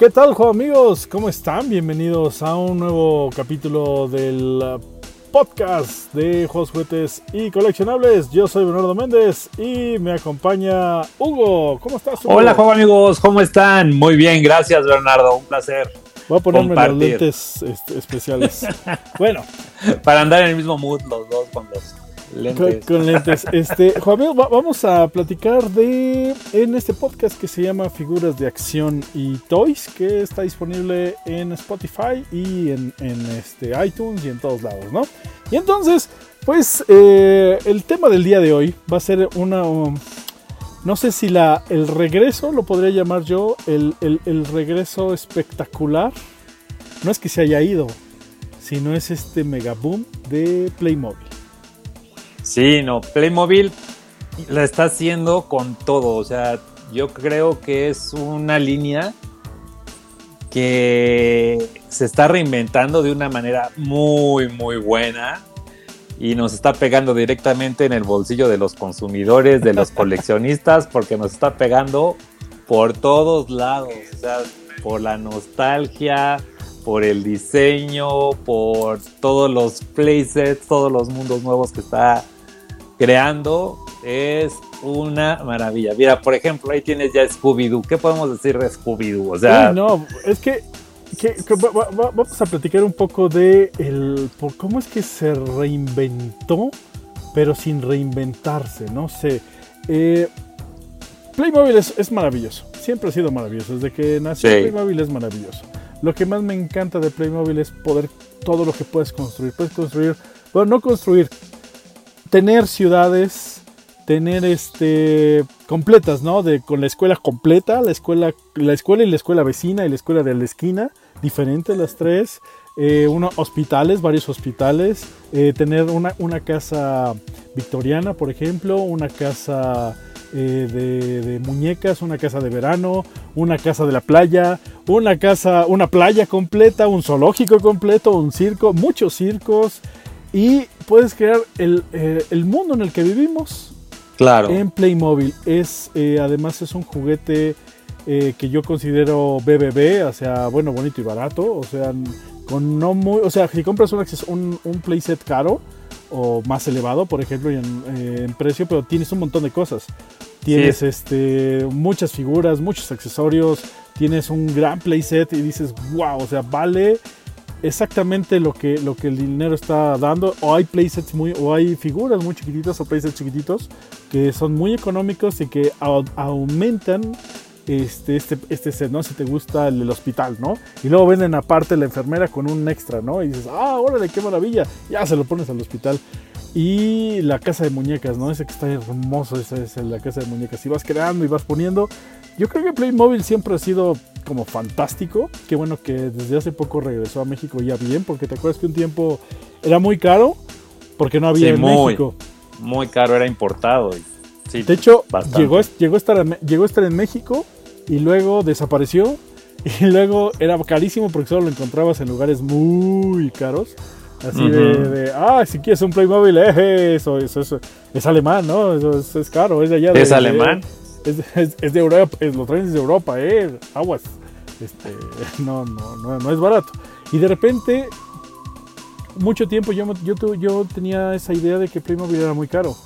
¿Qué tal, juego amigos? ¿Cómo están? Bienvenidos a un nuevo capítulo del podcast de juegos, juguetes y coleccionables. Yo soy Bernardo Méndez y me acompaña Hugo. ¿Cómo estás? Hugo? Hola, juego amigos, ¿cómo están? Muy bien, gracias, Bernardo. Un placer. Voy a ponerme los lentes este, especiales. bueno. Para andar en el mismo mood los dos con los Con, lentes. Este, Juan, vamos a platicar de en este podcast que se llama Figuras de Acción y Toys, que está disponible en Spotify y en, este, iTunes y en todos lados, ¿no? Y entonces, pues eh, el tema del día de hoy va a ser una... no sé si la, el regreso, lo podría llamar yo, el, el regreso espectacular. No es que se haya ido, sino es este mega boom de Playmobil. Sí, no, Playmobil la está haciendo con todo. O sea, yo creo que es una línea que se está reinventando de una manera muy, muy buena y nos está pegando directamente en el bolsillo de los consumidores, de los coleccionistas, porque nos está pegando por todos lados, o sea, por la nostalgia, por el diseño, por todos los playsets, todos los mundos nuevos que está creando. Es una maravilla. Mira, por ejemplo, ahí tienes ya Scooby-Doo. ¿Qué podemos decir de Scooby-Doo? O sea, no, es que, vamos a platicar un poco de el, por cómo es que se reinventó, pero sin reinventarse. No sé. Eh, Playmobil es, maravilloso. Siempre ha sido maravilloso. Desde que nació Playmobil es maravilloso. Lo que más me encanta de Playmobil es poder todo lo que puedes construir. Puedes construir, bueno, no construir, tener ciudades, tener este completas, ¿no? De, con la escuela completa, la escuela, la escuela y la escuela vecina y la escuela de la esquina, diferentes las tres. Eh, uno, hospitales, varios hospitales, eh, tener una, una, casa victoriana, por ejemplo, una casa eh, de, de, muñecas, una casa de verano, una casa de la playa, una casa, una playa completa, un zoológico completo, un circo, muchos circos, y puedes crear el, eh, el, mundo en el que vivimos claro. en Playmobil. Es, eh, además es un juguete eh, que yo considero BBB, o sea, bueno, bonito y barato, o sea, con no muy, o sea, si compras un, un, playset caro o más elevado, por ejemplo, en, precio, pero tienes un montón de cosas. Tienes este, muchas figuras, muchos accesorios, tienes un gran playset y dices, wow, o sea, vale exactamente lo que, lo que el dinero está dando. O hay playsets muy, o hay figuras muy chiquititas o playsets chiquititos que son muy económicos y que aumentan este, este, este set, ¿no? Si te gusta el del hospital, ¿no? Y luego venden aparte la enfermera con un extra, ¿no? Y dices, ah, órale, qué maravilla. Ya se lo pones al hospital. Y la casa de muñecas, ¿no? Ese que está hermoso, esa es la casa de muñecas. Y vas creando y vas poniendo. Yo creo que Playmobil siempre ha sido como fantástico. Qué bueno que desde hace poco regresó a México ya bien, porque te acuerdas que un tiempo era muy caro porque no había en México. Muy caro, era importado. de hecho, llegó, llegó, a estar, llegó a estar en México y luego desapareció. Y luego era carísimo porque solo lo encontrabas en lugares muy caros. Así de, ah, si quieres un Playmobil, eh, eso, eso, eso, es alemán, ¿no? Eso es, caro, es de allá. ¿Es alemán? es, de Europa, es, lo traen de Europa, eh, aguas. Este, no, no, no, no, es barato. Y de repente, mucho tiempo yo, yo, yo tenía esa idea de que Playmobil era muy caro.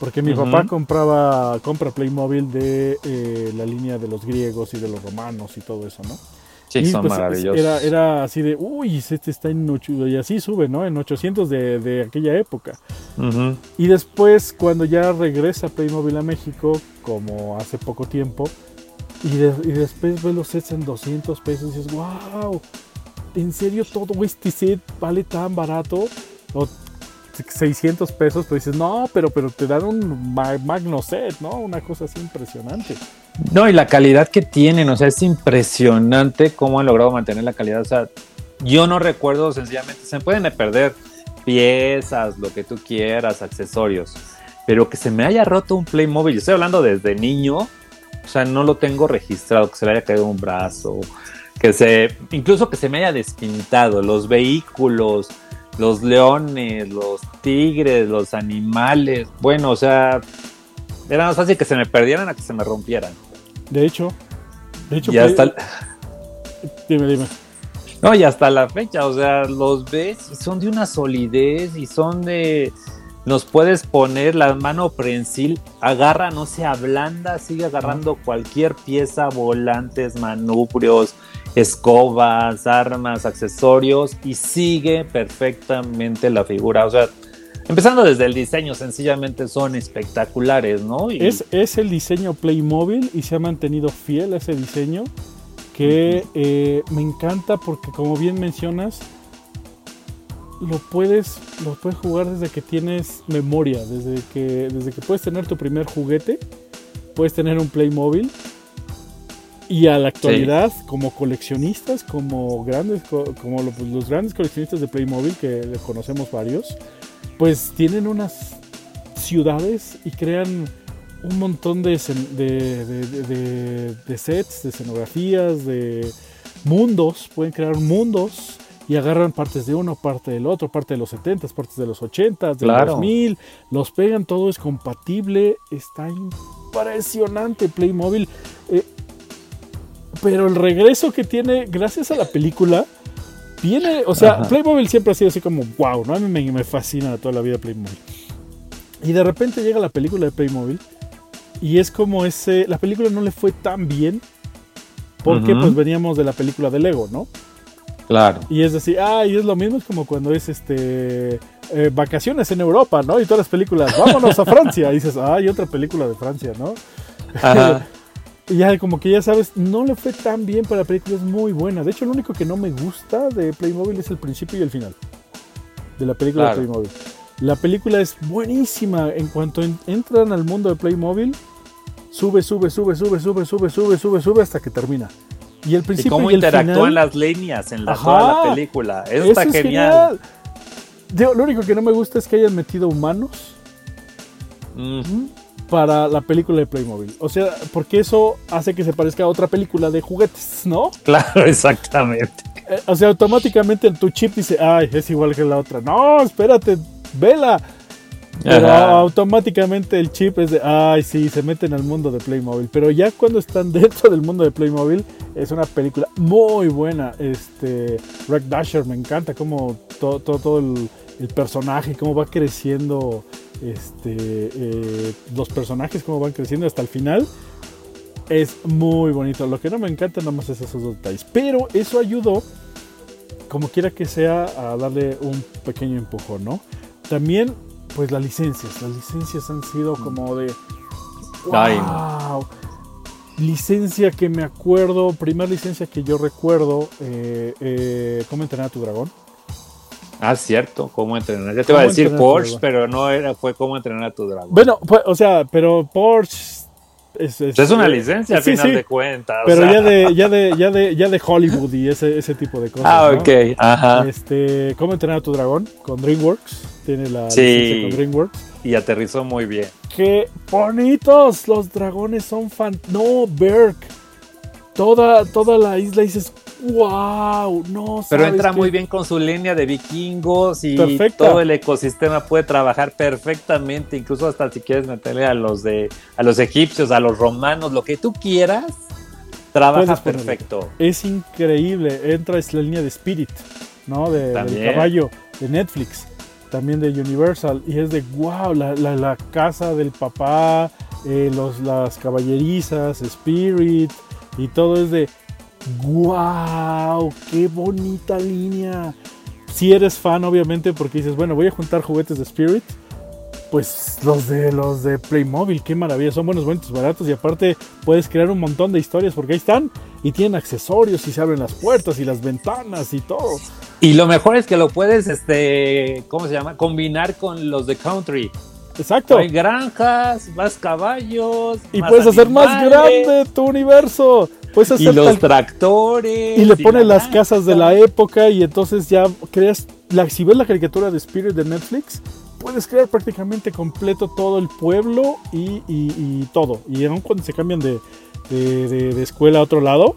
Porque mi papá compraba, compra Playmobil de eh, la línea de los griegos y de los romanos y todo eso, ¿no? Sí, son pues, maravillosos. Era, era así de, uy, este está en 800, y así sube, ¿no? En 800 de, de aquella época. Y después, cuando ya regresa Playmobil a México, como hace poco tiempo, y, después ves los sets en 200 pesos y dices, wow, ¿en serio todo este set vale tan barato? O 600 pesos, pero dices, no, pero, pero te dan un magno set, ¿no? Una cosa así impresionante. No, y la calidad que tienen, o sea, es impresionante cómo han logrado mantener la calidad. O sea, yo no recuerdo, sencillamente, se pueden perder piezas, lo que tú quieras, accesorios, pero que se me haya roto un Playmobil, estoy hablando desde niño, o sea, no lo tengo registrado, que se le haya caído un brazo, que se, incluso que se me haya despintado, los vehículos, los leones, los tigres, los animales, bueno, o sea, era más fácil que se me perdieran a que se me rompieran. De hecho, de hecho, ya está Dime, dime. No, y hasta la fecha, o sea, los ves y son de una solidez y son de. Nos puedes poner la mano prensil, agarra, no se ablanda, sigue agarrando cualquier pieza, volantes, manubrios, escobas, armas, accesorios y sigue perfectamente la figura. O sea, empezando desde el diseño, sencillamente son espectaculares, ¿no? Y... Es, es el diseño Playmobil y se ha mantenido fiel a ese diseño que eh, me encanta porque como bien mencionas, lo puedes, lo puedes jugar desde que tienes memoria, desde que, desde que puedes tener tu primer juguete, puedes tener un Playmobil y a la actualidad, como coleccionistas, como grandes, como pues, los grandes coleccionistas de Playmobil, que conocemos varios, pues tienen unas ciudades y crean un montón de, de, sets, de escenografías, de mundos, pueden crear mundos y agarran partes de uno, parte del otro, parte de los 70, partes de los 80, de los 2000, los pegan, todo es compatible, está impresionante Playmobil. Eh, pero el regreso que tiene, gracias a la película, viene, o sea, Playmobil siempre ha sido así como, wow, ¿no? A mí me, me fascina toda la vida Playmobil. Y de repente llega la película de Playmobil y es como ese. La película no le fue tan bien. Porque pues veníamos de la película de Lego, ¿no? Claro. Y es decir, ah, y es lo mismo, es como cuando es este. Eh, vacaciones en Europa, ¿no? Y todas las películas, vámonos a Francia. Y dices, ah, hay otra película de Francia, ¿no? y ya como que ya sabes, no le fue tan bien, pero la película es muy buena. De hecho, lo único que no me gusta de Playmobil es el principio y el final. De la película de Playmobil. La película es buenísima. En cuanto entran al mundo de Playmobil, sube, sube, sube, sube, sube, sube, sube, sube, sube hasta que termina. Y el principio ¿Y cómo interactúan las líneas en la, toda la película. Eso, está genial. lo único que no me gusta es que hayan metido humanos para la película de Playmobil. O sea, porque eso hace que se parezca a otra película de juguetes, ¿no? Claro, exactamente. Eh, o sea, automáticamente en tu chip dice, ay, es igual que la otra. No, espérate, vela. Pero automáticamente el chip es de, ay, sí, se meten al mundo de Playmobil. Pero ya cuando están dentro del mundo de Playmobil, es una película muy buena. Este, Wreck Dasher, me encanta cómo todo, todo, el, personaje, cómo va creciendo, este, eh, los personajes, cómo van creciendo hasta el final. Es muy bonito. Lo que no me encanta nada más es esos dos detalles. Pero eso ayudó, como quiera que sea, a darle un pequeño empujón, ¿no? También, pues las licencias. Las licencias han sido como de. ¡Wow! Licencia que me acuerdo, primera licencia que yo recuerdo, eh, eh, ¿Cómo entrenar a tu dragón? Ah, cierto, cómo entrenar. Ya te iba a decir Porsche, pero no era, fue cómo entrenar a tu dragón. Bueno, pues, o sea, pero Porsche es, una licencia al final de cuentas. Pero ya de, ya de, ya de, ya de Hollywood y ese, ese tipo de cosas. Ah, ok, ajá. Este, ¿Cómo entrenar a tu dragón? Con DreamWorks. Tiene la licencia con DreamWorks. Y aterrizó muy bien. ¡Qué bonitos! Los dragones son fan. No, Berk. Toda, toda la isla dices, wow, no Pero entra muy bien con su línea de vikingos y todo el ecosistema puede trabajar perfectamente, incluso hasta si quieres meterle a los de a los egipcios, a los romanos, lo que tú quieras, trabaja perfecto. Es increíble, entra es la línea de Spirit, ¿no? De, del caballo de Netflix, también de Universal y es de wow, la, la, casa del papá, eh, los, las caballerizas, Spirit y todo es de ¡Wow! ¡Qué bonita línea! Si eres fan, obviamente, porque dices, bueno, voy a juntar juguetes de Spirit. Pues los de los de Playmobil, qué maravilla, son buenos, bonitos, baratos y aparte puedes crear un montón de historias porque ahí están y tienen accesorios y se abren las puertas y las ventanas y todo. Y lo mejor es que lo puedes, este, ¿cómo se llama? Combinar con los de Country. Exacto. Hay granjas, más caballos. Y puedes hacer más grande tu universo. Puedes hacer y los tractores. Y le pones las casas de la época y entonces ya creas. La, si ves la caricatura de Spirit de Netflix, puedes crear prácticamente completo todo el pueblo y, todo. Y aun cuando se cambian de, de, escuela a otro lado,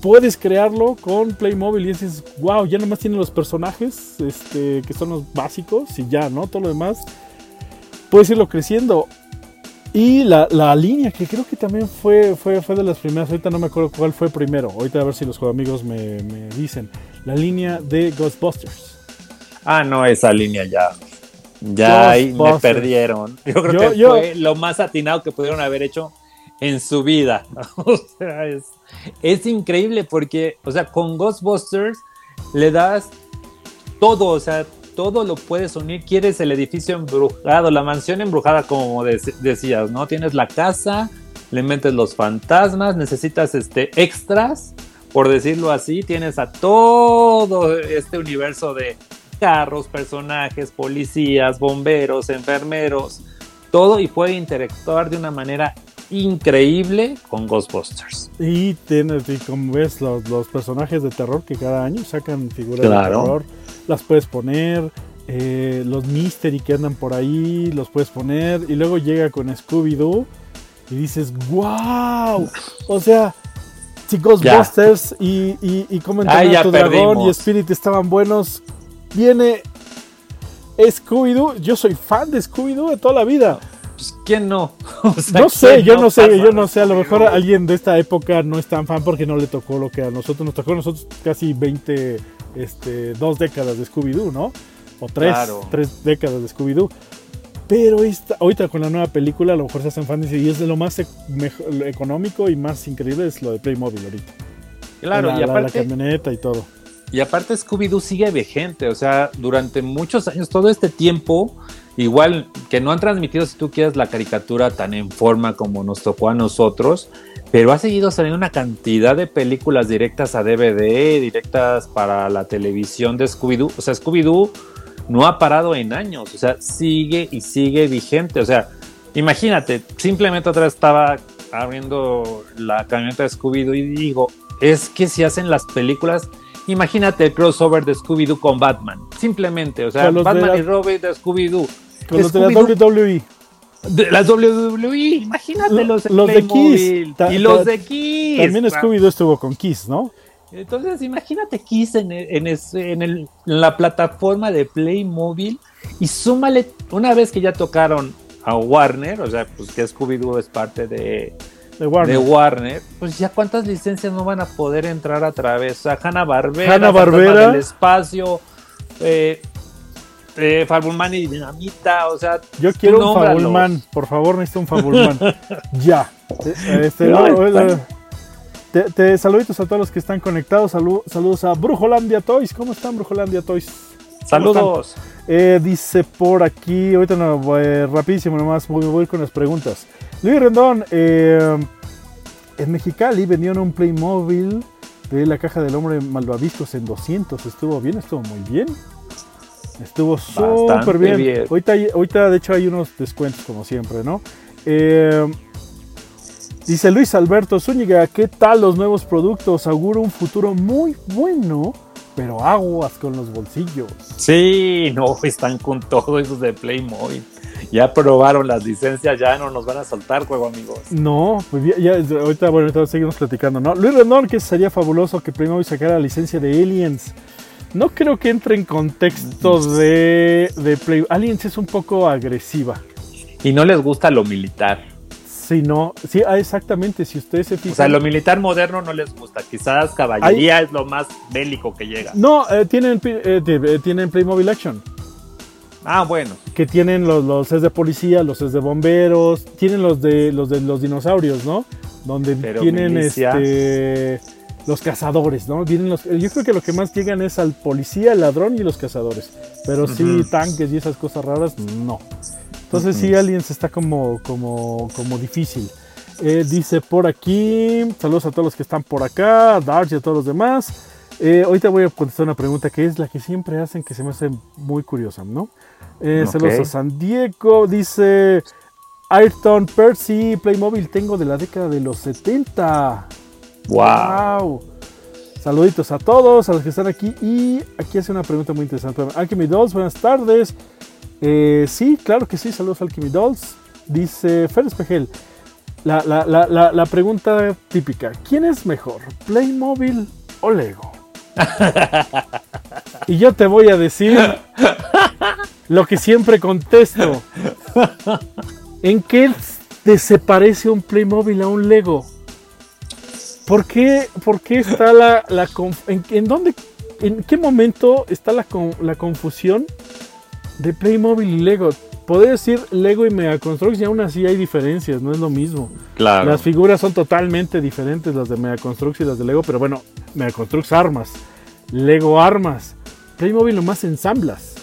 puedes crearlo con Playmobil y dices, wow, ya nomás tiene los personajes este, que son los básicos y ya, ¿no? Todo lo demás puedes irlo creciendo. Y la, la línea, que creo que también fue, fue, fue de las primeras, ahorita no me acuerdo cuál fue primero, ahorita a ver si los amigos me, me dicen, la línea de Ghostbusters. Ah, no, esa línea ya. Ya ahí me perdieron. Yo creo Yo- que yo- fue lo más atinado que pudieron haber hecho en su vida. O sea, es, es increíble porque, o sea, con Ghostbusters le das todo, o sea, todo lo puedes unir. Quieres el edificio embrujado, la mansión embrujada, como dec- decías, ¿no? Tienes la casa, le metes los fantasmas, necesitas este extras, por decirlo así, tienes a todo este universo de carros, personajes, policías, bomberos, enfermeros, todo y puede interactuar de una manera increíble con Ghostbusters. Y tienes, y como ves, los, los personajes de terror que cada año sacan figuras Claro. de terror, las puedes poner, eh, los mystery que andan por ahí, los puedes poner, y luego llega con Scooby-Doo y dices, wow, o sea, si Ghostbusters y, y, y cómo entrenar Ah, ya a tu dragón y. Spirit estaban buenos, viene Scooby-Doo, yo soy fan de Scooby-Doo de toda la vida. Pues, ¿quién no? O sea, No sé, ¿quién yo no sé, yo no sé, a lo mejor alguien de esta época no es tan fan porque no le tocó lo que a nosotros nos tocó, a nosotros casi 20, este, dos décadas de Scooby-Doo, ¿no? O tres, Claro. tres décadas de Scooby-Doo. Pero esta, ahorita con la nueva película a lo mejor se hacen fans y es de lo más e- mejo- lo económico y más increíble es lo de Playmobil ahorita. Claro, la, y la- la aparte, camioneta y todo. Y aparte Scooby-Doo sigue vigente, o sea, durante muchos años, todo este tiempo, igual que no han transmitido, si tú quieres, la caricatura tan en forma como nos tocó a nosotros, pero ha seguido saliendo una cantidad de películas directas a DVD, directas para la televisión de Scooby-Doo. O sea, Scooby-Doo no ha parado en años, o sea, sigue y sigue vigente. O sea, imagínate, simplemente otra vez estaba abriendo la camioneta de Scooby-Doo y digo, es que si hacen las películas, imagínate el crossover de Scooby-Doo con Batman, simplemente, o sea, Batman la- y Robin de Scooby-Doo. Con los de la WWE. de la WWE, imagínate los, Los de Playmobil Kiss, ta- y los ta- de Kiss. También Scooby-Doo estuvo con Kiss, ¿no? Entonces, imagínate Kiss en, el- en, ese- en el- en la plataforma de Playmobil y súmale, una vez que ya tocaron a Warner, o sea, pues que Scooby-Doo es parte de, De Warner. de Warner, pues ya cuántas licencias no van a poder entrar a través. O sea, Hanna-Barbera, Hanna-Barbera. Fantasmas del Espacio, eh, eh, Fabulman y Dinamita, o sea, Yo quiero un. Fabulman, por favor, necesito un Fabulman. ya. Este, No, no, está- eh, te, te- saluditos a todos los que están conectados. salu- saludos a Brujolandia Toys. ¿Cómo están, Brujolandia Toys? Saludos. Eh, dice por aquí, ahorita no, eh, rapidísimo nomás, voy, voy con las preguntas. Luis Rendón, eh, en Mexicali vendieron un Playmobil de la caja del hombre malvaviscos en 200. Estuvo bien, estuvo muy bien. Estuvo súper bien. bien. Ahorita, de hecho, hay unos descuentos, como siempre, ¿no? Eh, dice Luis Alberto Zúñiga, ¿qué tal los nuevos productos? Auguro un futuro muy bueno, pero aguas con los bolsillos. Sí, no, están con todo esos de Playmobil. Ya probaron las licencias, ya no nos van a soltar juego, amigos. No, pues ya, ya, ahorita, bueno, ahorita seguimos platicando, ¿no? Luis Rendón, que sería fabuloso que Playmobil sacara la licencia de Aliens. No creo que entre en contexto de, de Play. Aliens es un poco agresiva. Y no les gusta lo militar. Si no, sí, ah, exactamente, si ustedes se fijan. O sea, lo militar moderno no les gusta. Quizás caballería es lo más bélico que llega. No, eh, tienen, eh, tienen Playmobil Action. Ah, bueno. Que tienen los, los sets de policía, los sets de bomberos, tienen los de los de los dinosaurios, ¿no? Donde Pero tienen milicias. este los cazadores, ¿no? Vienen los, yo creo que lo que más llegan es al policía, el ladrón y los cazadores. Pero sí, Ujú. tanques y esas cosas raras, no. Entonces sí, Ujú. Aliens está como, como, como difícil. Eh, dice por aquí, saludos a todos los que están por acá, a y a todos los demás. Eh, ahorita voy a contestar una pregunta que es la que siempre hacen, que se me hace muy curiosa, ¿no? Eh. Saludos a San Diego, dice Ayrton Percy, Playmobil tengo de la década de los 70. Wow. Wow. Saluditos a todos, a los que están aquí. Y aquí hace una pregunta muy interesante. Alchemy Dolls, buenas tardes. Eh, sí, claro que sí, saludos a Alchemy Dolls. Dice Fer Espejel. La, la- la- la- la pregunta típica: ¿Quién es mejor, Playmobil o Lego? y yo te voy a decir lo que siempre contesto. ¿En qué te se parece un Playmobil a un Lego. ¿Por qué, por qué está la, la en, en, dónde, en qué momento está la, la confusión de Playmobil y Lego? Podría decir Lego y Megaconstrux y aún así hay diferencias, no es lo mismo. Claro. Las figuras son totalmente diferentes, las de Megaconstrux y las de Lego, pero bueno, Megaconstrux armas, Lego armas, Playmobil nomás ensamblas.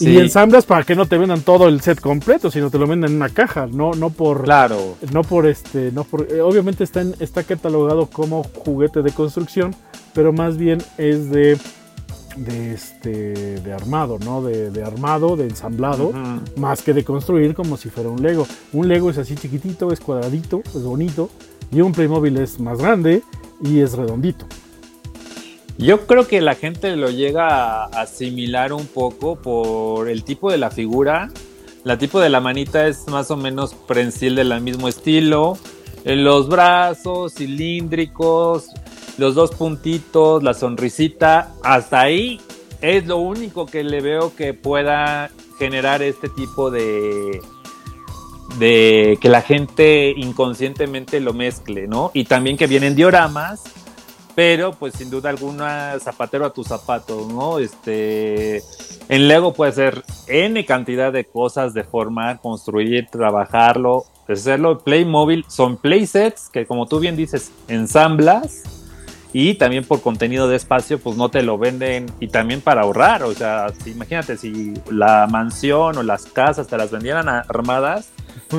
Y ensamblas para que no te vendan todo el set completo, sino te lo venden en una caja, no, no por. Claro. No por este. No por, eh, obviamente está, está catalogado como juguete de construcción, pero más bien es de. De este. de armado, ¿no? De, armado, de ensamblado, más que de construir como si fuera un Lego. Un Lego es así chiquitito, es cuadradito, es bonito. Y un Playmobil es más grande y es redondito. Yo creo que la gente lo llega a asimilar un poco por el tipo de la figura. La tipo de la manita es más o menos prensil del mismo estilo. Los brazos cilíndricos, los dos puntitos, la sonrisita, hasta ahí es lo único que le veo que pueda generar este tipo de de que la gente inconscientemente lo mezcle, ¿no? Y también que vienen dioramas pero pues sin duda alguna zapatero a tus zapatos, ¿no? Este, en Lego puede ser N cantidad de cosas de forma, construir, trabajarlo, hacerlo. Playmobil son playsets que como tú bien dices, ensamblas y también por contenido de espacio pues no te lo venden y también para ahorrar, o sea, imagínate si la mansión o las casas te las vendieran armadas,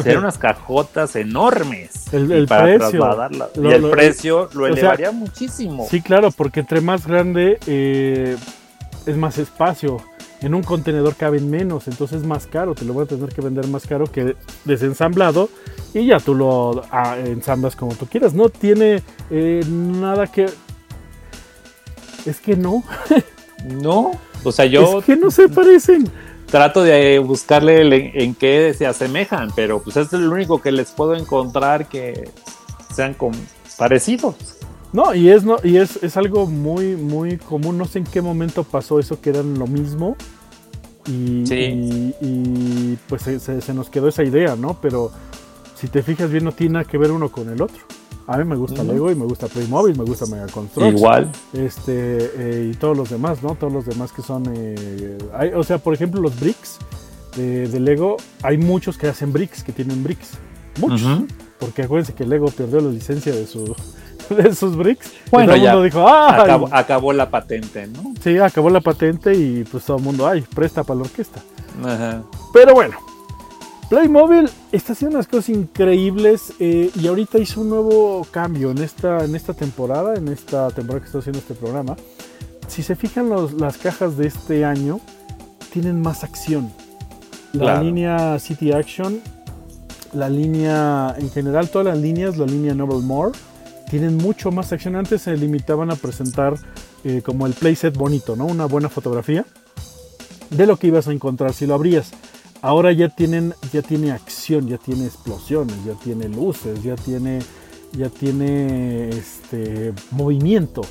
Serían unas cajotas enormes. El, para precio. y el precio lo elevaría muchísimo. Sí, claro, porque entre más grande eh, es más espacio. En un contenedor caben menos, entonces es más caro. Te lo voy a tener que vender más caro que desensamblado y ya tú lo ah, ensamblas como tú quieras. No tiene eh, nada que. Es que no. no. O sea, yo. Es que no se parecen trato de buscarle en qué se asemejan, pero pues es lo único que les puedo encontrar que sean parecidos. No, y es no, y es, es, algo muy, muy común. No sé en qué momento pasó eso que eran lo mismo. Y, y, pues se, se, nos quedó esa idea, ¿no? Pero si te fijas bien, no tiene nada que ver uno con el otro. A mí me gusta Lego y me gusta Playmobil, me gusta Mega Construct. Igual. Este, eh, y todos los demás, ¿no? Todos los demás que son. Eh, o sea, por ejemplo, los bricks de, Lego, hay muchos que hacen bricks, que tienen bricks. Muchos. Porque acuérdense que Lego perdió la licencia de, su, de sus bricks. Bueno, todo el mundo dijo, ¡ah! Acabó, la patente, ¿no? Sí, acabó la patente y pues todo el mundo, ¡ay! Presta para la orquesta. Ajá. Pero bueno, Playmobil está haciendo unas cosas increíbles eh, y ahorita hizo un nuevo cambio en esta, en esta temporada, en esta temporada que está haciendo este programa. Si se fijan las cajas de este año, tienen más acción. La línea City Action, la línea en general, todas las líneas, la línea Noble More, tienen mucho más acción. Antes se limitaban a presentar eh, como el playset bonito, ¿no? Una buena fotografía de lo que ibas a encontrar si lo abrías ahora ya tienen, ya tiene acción, ya tiene explosiones, ya tiene luces, ya tiene, ya tiene este movimiento.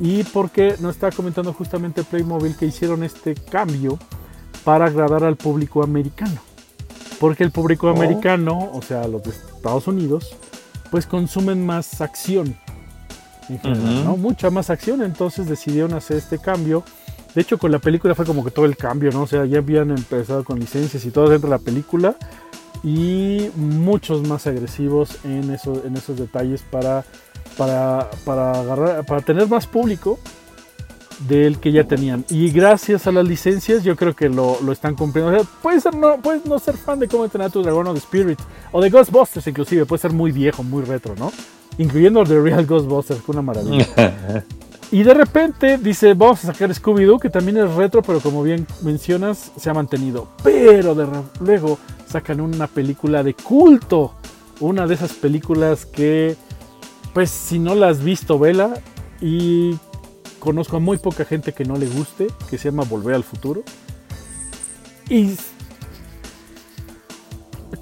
Y porque nos está comentando justamente Playmobil que hicieron este cambio para agradar al público americano. Porque el público oh. americano, o sea, los de Estados Unidos, pues consumen más acción. En general, ¿no? Mucha más acción. Entonces decidieron hacer este cambio de hecho, con la película fue como que todo el cambio, ¿no? O sea, ya habían empezado con licencias y todo dentro de la película. Y muchos más agresivos en, eso, en esos detalles para, para, para, agarrar, para tener más público del que ya tenían. Y gracias a las licencias, yo creo que lo, lo están cumpliendo. O sea, puedes, ser, no, puedes no ser fan de cómo entrenar tu dragón o de Spirit, o de Ghostbusters, inclusive. Puede ser muy viejo, muy retro, ¿no? Incluyendo The Real Ghostbusters, que una maravilla. Y de repente dice, vamos a sacar Scooby-Doo, que también es retro, pero como bien mencionas, se ha mantenido. Pero de luego sacan una película de culto. Una de esas películas que, pues si no la has visto, vela. Y conozco a muy poca gente que no le guste, que se llama Volver al Futuro. Y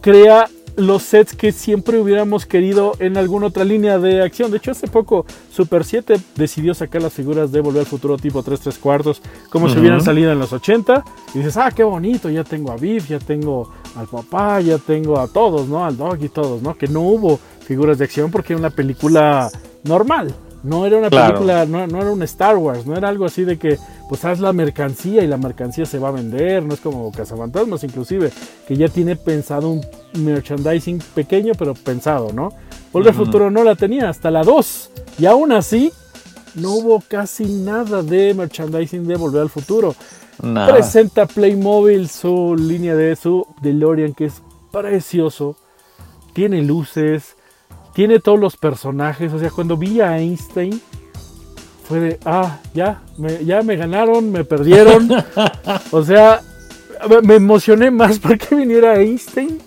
crea los sets que siempre hubiéramos querido en alguna otra línea de acción. De hecho, hace poco Super 7 decidió sacar las figuras de Volver al Futuro tipo 3 3 cuartos, como si hubieran salido en los 80. Y dices, ah, qué bonito, ya tengo a Viv, ya tengo al papá, ya tengo a todos, ¿no? Al dog y todos, ¿no? Que no hubo figuras de acción porque era una película normal. No era una película, no, no, era un Star Wars, no era algo así de que pues haz la mercancía y la mercancía se va a vender, no es como Cazafantasmas inclusive, que ya tiene pensado un merchandising pequeño pero pensado, ¿no? Volver al Futuro no la tenía hasta la 2 y aún así no hubo casi nada de merchandising de Volver al Futuro. Presenta Playmobil su línea de su DeLorean que es precioso, tiene luces, tiene todos los personajes. O sea, cuando vi a Einstein, fue de, ah, ya, me, ya me ganaron, me perdieron. o sea, me emocioné más porque viniera Einstein,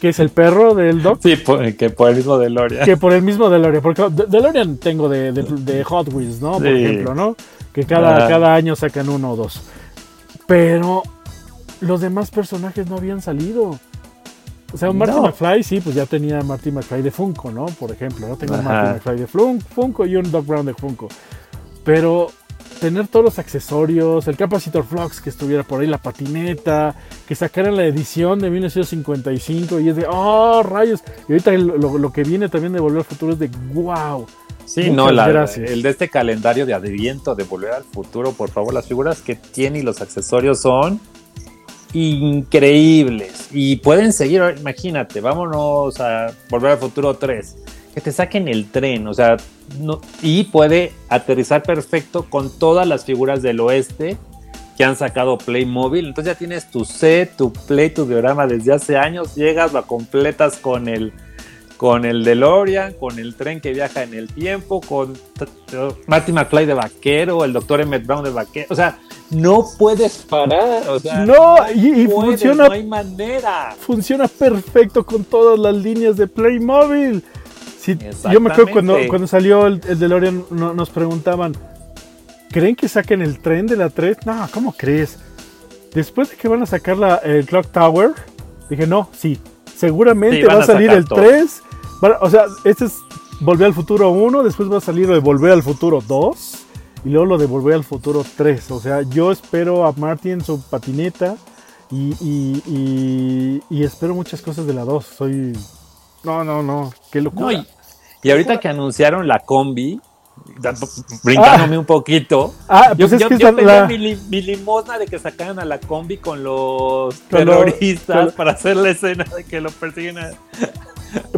que es el perro del Doc. Sí, que por el mismo DeLorean. Que por el mismo DeLorean. Porque DeLorean tengo de, Hot Wheels, ¿no? Por ejemplo, ¿no? Que cada, cada año sacan uno o dos. Pero los demás personajes no habían salido. O sea, Marty McFly, sí, pues ya tenía Marty McFly de Funko, ¿no? Por ejemplo, ¿no? Tengo Marty McFly de Funko y un Doc Brown de Funko. Pero tener todos los accesorios, el Capacitor Flux que estuviera por ahí, la patineta, que sacaran la edición de 1955 y es de, oh, rayos. Y ahorita lo, que viene también de Volver al Futuro es de, wow. Sí, no, la, el de este calendario de adviento de Volver al Futuro, por favor, las figuras que tiene y los accesorios son increíbles. Y pueden seguir, imagínate, vámonos a Volver al Futuro 3. Que te saquen el tren, o sea, no, y puede aterrizar perfecto con todas las figuras del oeste que han sacado Playmobil. Entonces ya tienes tu set, tu Play, tu diorama desde hace años, llegas, lo completas con el con el DeLorean, con el tren que viaja en el tiempo, con Marty McFly de vaquero, el doctor Emmett Brown de vaquero. O sea, no puedes parar. O sea, no, y, funciona. No hay manera. Funciona perfecto con todas las líneas de Playmobil. Sí, yo me acuerdo cuando, cuando salió el, DeLorean, nos preguntaban: ¿Creen que saquen el tren de la 3? No, ¿cómo crees? Después de que van a sacar la, el Clock Tower, dije: No, sí, seguramente va a salir el 3 o sea, este es Volver al Futuro 1, después va a salir de Volver al Futuro 2 y luego lo de Volver al Futuro 3. O sea, yo espero a Marty en su patineta y, espero muchas cosas de la 2. Soy... No, no, no, qué locura. y, ahorita que anunciaron la combi, brincándome un poquito. Ah, pues yo, yo, pedí mi, limosna de que sacaran a la combi con los terroristas para hacer la escena de que lo persiguen a,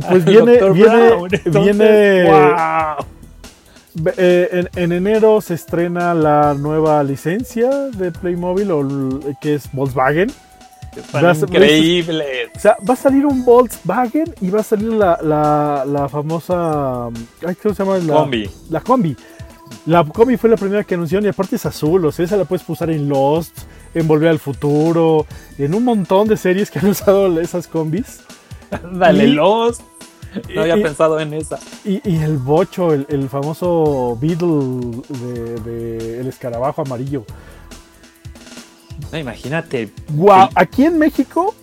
pues viene, viene, viene eh, en, enero se estrena la nueva licencia de Playmobil, o, que es Volkswagen. increíble. O sea, va a salir un Volkswagen y va a salir la, la, la famosa. ¿Cómo se llama? La combi. La combi. La combi fue la primera que anunciaron y aparte es azul, o sea, esa la puedes usar en Lost, en Volver al Futuro, en un montón de series que han usado esas combis. Dale, los. No había pensado en esa. Y, el bocho, el, famoso Beetle de, el escarabajo amarillo. imagínate. Wow, aquí en México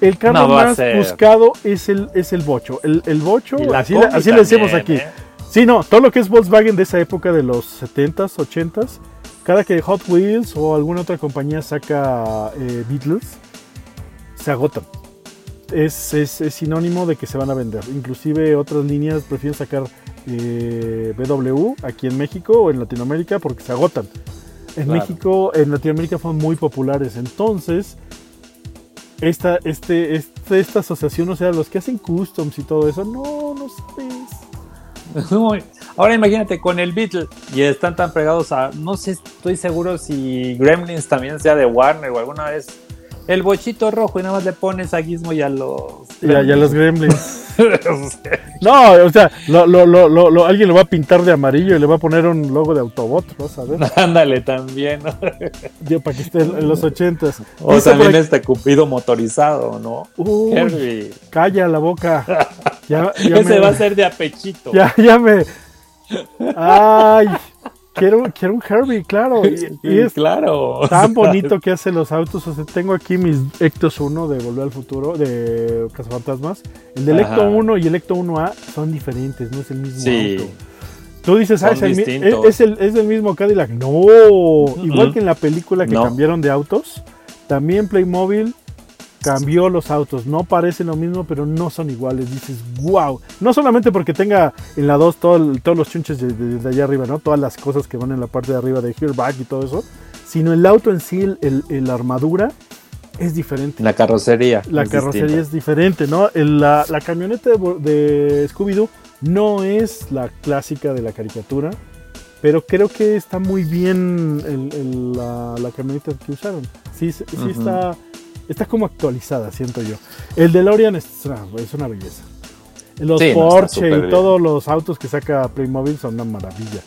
el carro más buscado es el, es el bocho. El, bocho, así, le decimos aquí. ¿eh? Sí, no, todo lo que es Volkswagen de esa época de los 70s, 80s, cada que Hot Wheels o alguna otra compañía saca eh, Beatles, se agotan es, es, sinónimo de que se van a vender. Inclusive otras líneas prefieren sacar eh, BW aquí en México o en Latinoamérica porque se agotan. En México, en Latinoamérica fueron muy populares. Entonces, esta, este, este, esta asociación, o sea, los que hacen customs y todo eso, no, no sabes. Ahora imagínate con el Beatle y están tan pegados a, no sé, estoy seguro si Gremlins también sea de Warner o alguna vez el bochito rojo y nada más le pones a Gizmo y a los. Y a, los gremlins. no, o sea, lo, lo, lo, alguien lo va a pintar de amarillo y le va a poner un logo de Autobot, a ver. Ándale, también. Yo, para que esté en los ochentas. O también este cupido motorizado, ¿no? Uy, Calla la boca. Ya, Ese va a ser de apechito. Ya, ya me. Ay. Quiero, quiero un Herbie, claro. Y, es claro. Tan bonito que hace los autos. O sea, tengo aquí mis Ectos 1 de Volver al Futuro, de Cazafantasmas. El del Ecto 1 y el Ecto 1A son diferentes, no es el mismo auto. Tú dices, ah, es el, es, el, es el, mismo Cadillac. No, igual que en la película que cambiaron de autos, también Playmobil cambió los autos. No parecen lo mismo, pero no son iguales. Dices, wow. No solamente porque tenga en la 2 todos los chunches de, allá arriba, ¿no? Todas las cosas que van en la parte de arriba de Back y todo eso. Sino el auto en sí, el, la armadura, es diferente. La carrocería. La carrocería es diferente, ¿no? la, camioneta de, Scooby-Doo no es la clásica de la caricatura, pero creo que está muy bien la, camioneta que usaron. Sí, sí está está como actualizada, siento yo. El DeLorean es una, es una belleza. Los Porsche y todos los autos que saca Playmobil son una maravilla.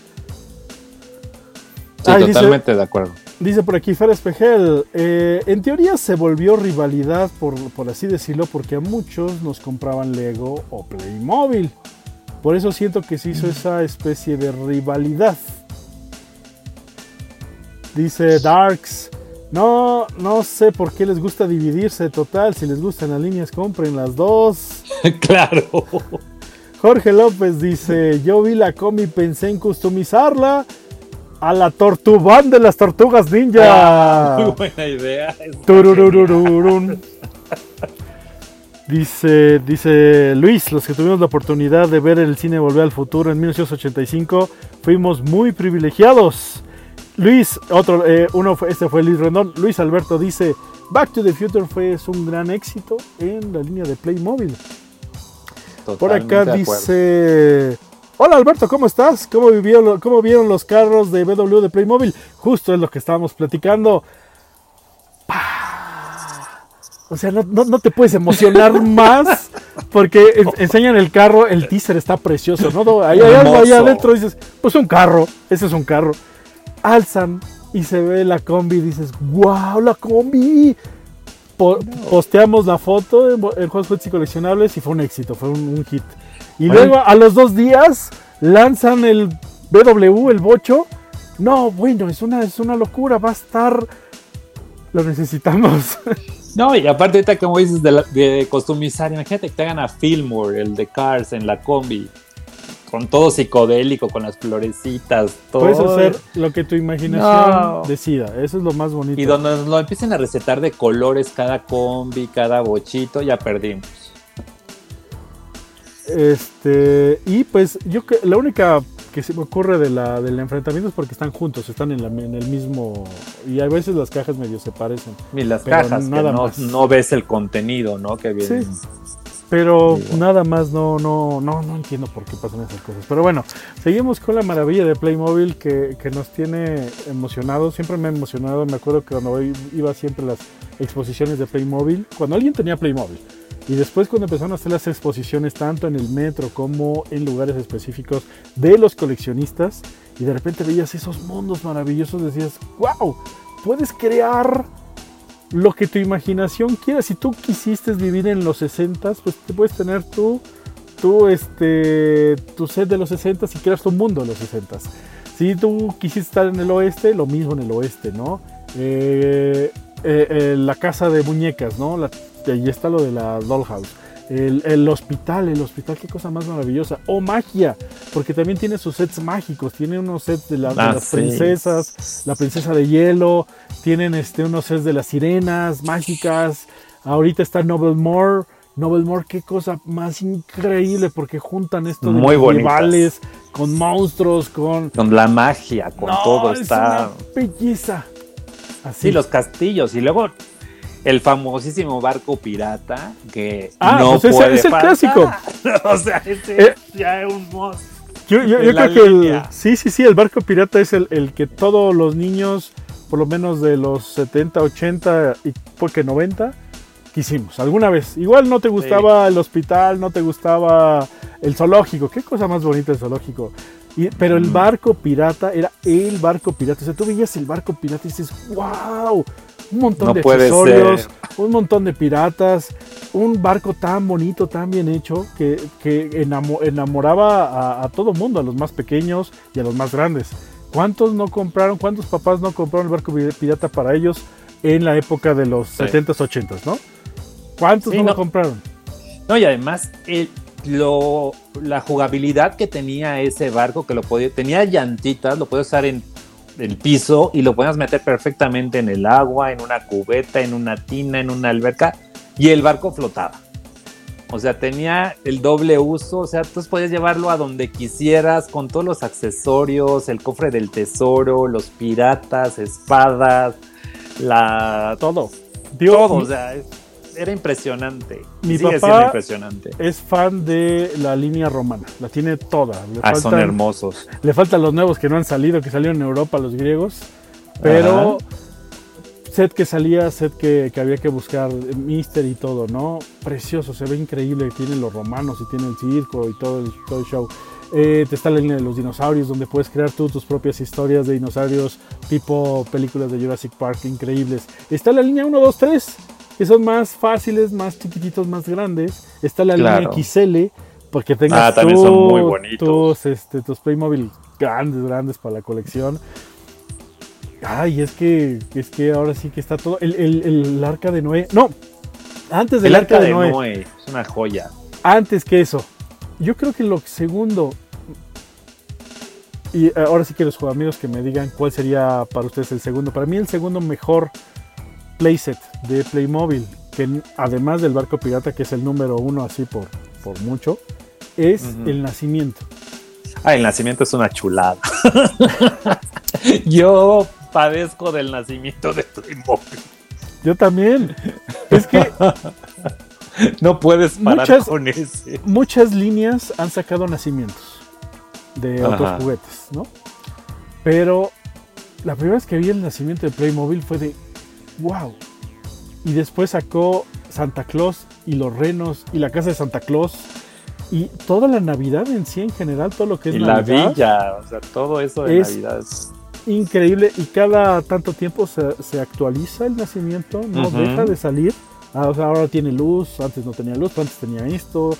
Sí, totalmente de acuerdo. Dice por aquí Fer Espejel, eh, en teoría se volvió rivalidad, por, por así decirlo, porque a muchos nos compraban Lego o Playmobil. Por eso siento que se hizo esa especie de rivalidad. Dice Darks, no, no sé por qué les gusta dividirse total. Si les gustan las líneas, compren las dos. claro. Jorge López dice: Yo vi la comi pensé en customizarla a la tortubán de las tortugas ninja. Ah, muy buena idea. Dice, dice Luis, los que tuvimos la oportunidad de ver el cine Volver al Futuro en 1985, fuimos muy privilegiados. Luis, otro, eh, uno fue, este fue Luis Rendón. Luis Alberto dice: Back to the Future fue un gran éxito en la línea de Playmobil. Por acá dice: Hola Alberto, ¿cómo estás? ¿Cómo, vivió, ¿Cómo vieron los carros de BW de Playmobil? Justo es lo que estábamos platicando. O sea, no, te puedes emocionar más porque enseñan el carro, el teaser está precioso, ¿no? Ahí, allá adentro dices, pues un carro, ese es un carro alzan y se ve la combi y dices, wow, la combi. Posteamos la foto en, Juegos Juegos y Coleccionables y fue un éxito, fue un, hit. Y luego a los dos días lanzan el BW, el bocho. No, bueno, es una, es una locura, va a estar... Lo necesitamos. No, y aparte ahorita como dices de, de costumizar, imagínate que te hagan a Fillmore, el de Cars en la combi con todo psicodélico, con las florecitas, todo. Puedes hacer lo que tu imaginación decida, eso es lo más bonito. Y donde nos lo empiecen a recetar de colores cada combi, cada bochito, ya perdimos. Este, y pues yo que la única que se me ocurre de la, del enfrentamiento es porque están juntos, están en, en el mismo. Y a veces las cajas medio se parecen. Y las cajas, nada no, no, ves el contenido, ¿no? Que viene. Pero nada más no, no, no, no entiendo por qué pasan esas cosas. Pero bueno, seguimos con la maravilla de Playmobil que, que nos tiene emocionados. Siempre me ha emocionado. Me acuerdo que cuando iba siempre a las exposiciones de Playmobil, cuando alguien tenía Playmobil. Y después cuando empezaron a hacer las exposiciones tanto en el metro como en lugares específicos de los coleccionistas, y de repente veías esos mundos maravillosos, decías, wow, puedes crear lo que tu imaginación quiera. Si tú quisiste vivir en los 60, pues te puedes tener tú, tú este, tu set de los 60 y creas tu mundo de los 60. Si tú quisiste estar en el oeste, lo mismo en el oeste, ¿no? Eh, eh, eh, la casa de muñecas, ¿no? La, ahí está lo de la dollhouse. El, hospital, el hospital, qué cosa más maravillosa. O magia, porque también tiene sus sets mágicos. Tiene unos sets de, ah, las princesas, la princesa de hielo. Tienen este, unos sets de las sirenas mágicas. Ahorita está Noblemore. Noblemore, qué cosa más increíble, porque juntan esto de rivales con monstruos, con. Con la magia, con todo. Es está. Una belleza. Así. los castillos. Y luego el famosísimo barco pirata que ah, no pues puede es el clásico. o sea, ese eh, ya es un monstruo. Yo, creo que el, sí, sí, sí, el barco pirata es el, el, que todos los niños, por lo menos de los 70, 80 y porque 90, quisimos alguna vez. Igual no te gustaba el hospital, no te gustaba el zoológico. Qué cosa más bonita el zoológico. Y, pero el mm. barco pirata era el barco pirata. O sea, tú veías el barco pirata y dices, wow, un montón de accesorios, un montón de piratas, un barco tan bonito, tan bien hecho, que, enamoraba a, todo mundo, a los más pequeños y a los más grandes. ¿Cuántos no compraron, cuántos papás no compraron el barco pirata para ellos en la época de los 70s, 80s, no? ¿Cuántos no, lo compraron? No, y además lo, la jugabilidad que tenía ese barco, que lo podía, tenía llantitas, lo podía usar en el piso y lo puedes meter perfectamente en el agua, en una cubeta, en una tina, en una alberca. y el barco flotaba. O sea, tenía el doble uso, o sea, tú podías llevarlo a donde quisieras con todos los accesorios, el cofre del tesoro, los piratas, espadas, la todo. todo, o sea, era impresionante. Mi papá impresionante. es fan de la línea romana, la tiene toda. ah, son hermosos. Le faltan los nuevos que no han salido, que salieron en Europa, los griegos, pero set que salía, set que, había que buscar, Mister y todo, ¿no? Precioso, se ve increíble, tienen los romanos y tiene el circo y todo el, todo el show. Eh, te está la línea de los dinosaurios, donde puedes crear tú tus propias historias de dinosaurios, tipo películas de Jurassic Park increíbles. Está la línea 1, 2, 3, que son más fáciles, más chiquititos, más grandes. Está la línea XL, porque tengas ah, son muy bonitos. tus, este, tus Playmobil grandes, grandes para la colección. Ay, es que, es que ahora sí que está todo. El, arca de Noé. No, antes del arca, de, Noé. Es una joya. Antes que eso. Yo creo que lo segundo. Y ahora sí que los amigos que me digan cuál sería para ustedes el segundo. Para mí, el segundo mejor playset de Playmobil, que además del barco pirata, que es el número uno así por, por mucho, es el nacimiento. Ah, el nacimiento es una chulada. Yo padezco del nacimiento de Playmobil. Yo también. Es que. no puedes parar muchas, con ese. Muchas líneas han sacado nacimientos de otros juguetes, ¿no? Pero la primera vez que vi el nacimiento de Playmobil fue de. ¡Wow! Y después sacó Santa Claus y los renos y la casa de Santa Claus y toda la Navidad en sí en general, todo lo que es y la villa, o sea, todo eso de Navidad es increíble y cada tanto tiempo se, actualiza el nacimiento, no deja de salir. Ah, ahora tiene luz, antes no tenía luz, antes tenía esto.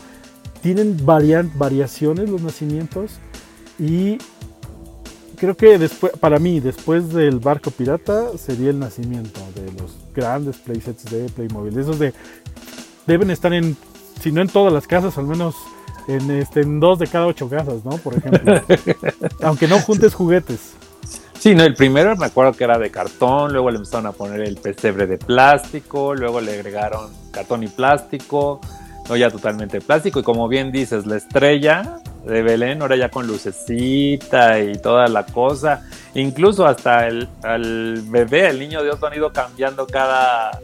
Tienen variaciones los nacimientos y creo que después, para mí, después del barco pirata, sería el nacimiento de los grandes playsets de Playmobil. Esos de deben estar en, si no en todas las casas, al menos en, este, en dos de cada ocho casas, ¿no? Por ejemplo. Aunque no juntes juguetes. Sí, no, el primero me acuerdo que era de cartón, luego le empezaron a poner el pesebre de plástico, luego le agregaron cartón y plástico, no ya totalmente plástico, y como bien dices, la estrella de Belén, ahora ya con lucecita y toda la cosa, incluso hasta el, bebé, el niño Dios lo han ido cambiando cada,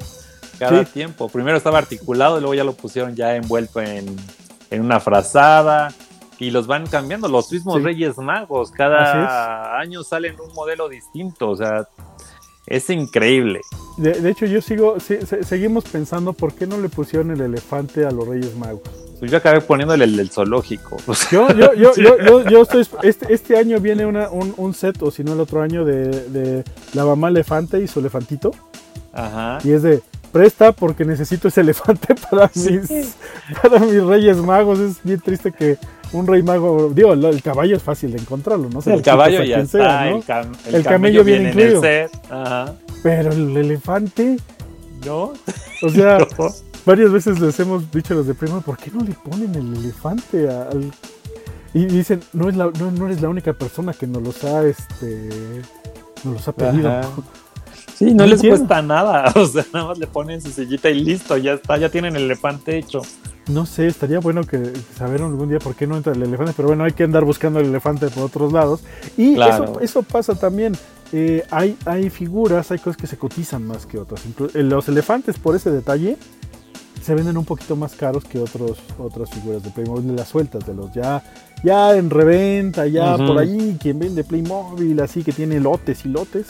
cada tiempo. Primero estaba articulado y luego ya lo pusieron ya envuelto en, en una frazada y los van cambiando. Los mismos Reyes Magos, cada año salen un modelo distinto, o sea, es increíble. De, hecho, yo sigo, seguimos pensando por qué no le pusieron el elefante a los Reyes Magos. Pues yo acabé poniéndole el del zoológico. Yo, yo, yo, yo, yo, estoy, este, este año viene una, un, un, set, o si no el otro año, de, de la mamá elefante y su elefantito. Ajá. Y es de, presta porque necesito ese elefante para mis, para mis Reyes Magos. Es bien triste que un rey mago, digo, el caballo es fácil de encontrarlo, ¿no? el caballo ya está, el, el, camello, viene, incluido. Pero el elefante, ¿no? O sea, varias veces les hemos dicho a los de Primo, ¿por qué no le ponen el elefante al... Y dicen, no, es la, no, eres la única persona que nos los ha, este, nos los ha pedido. Sí, no, les cuesta nada, o sea, nada más le ponen su sillita y listo, ya está, ya tienen el elefante hecho. No sé, estaría bueno que saber algún día por qué no entra el elefante, pero bueno, hay que andar buscando el elefante por otros lados. Y eso, eso pasa también. Eh, hay, hay figuras, hay cosas que se cotizan más que otras. Eh, los elefantes, por ese detalle, se venden un poquito más caros que otros, otras figuras de Playmobil, de las sueltas, de los ya, ya en reventa, ya por ahí, quien vende Playmobil, así que tiene lotes y lotes.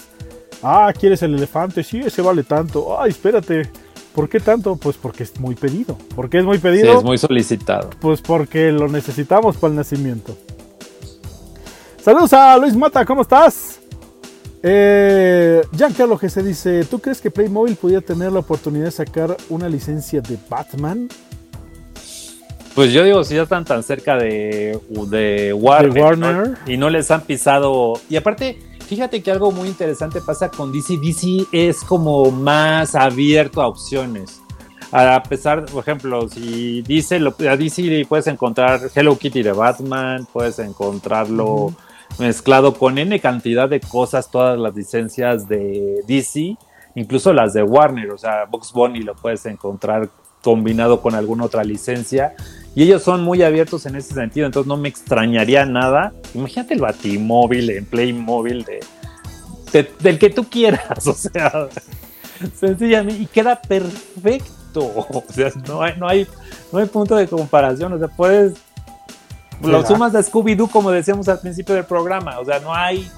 Ah, ¿quieres el elefante? Sí, ese vale tanto. Ay, espérate ¿Por qué tanto? Pues porque es muy pedido. ¿Por qué es muy pedido? Sí, es muy solicitado. Pues porque lo necesitamos para el nacimiento. Saludos a Luis Mata, ¿cómo estás? Eh, Giancarlo se dice, ¿tú crees que Playmobil pudiera tener la oportunidad de sacar una licencia de Batman? Pues yo digo, si ya están tan cerca de, de Warner. y no les han pisado... Y aparte, Fíjate que algo muy interesante pasa con DC. DC es como más abierto a opciones. A pesar, por ejemplo, si dice a DC puedes encontrar Hello Kitty de Batman, puedes encontrarlo mezclado con N cantidad de cosas, todas las licencias de DC, incluso las de Warner, o sea, Box Bunny lo puedes encontrar combinado con alguna otra licencia. Y ellos son muy abiertos en ese sentido, entonces no me extrañaría nada. Imagínate el Batimóvil en Playmobil de, de, del que tú quieras, o sea, sencillamente, y queda perfecto. O sea, no hay, no hay, no hay punto de comparación, o sea, puedes lo sumas de Scooby-Doo como decíamos al principio del programa, o sea, no hay,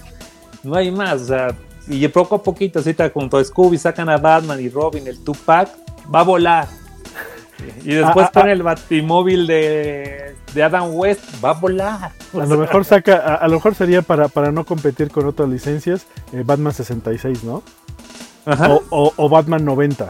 no hay más, o sea, y poco a poquito, ahorita junto a Scooby sacan a Batman y Robin, el Tupac, va a volar. Y después ah, ah, pone ah. el batimóvil de, de, Adam West, va a volar. A lo mejor saca, a, lo mejor sería para, para no competir con otras licencias, eh, Batman 66, ¿no? O, o, Batman 90.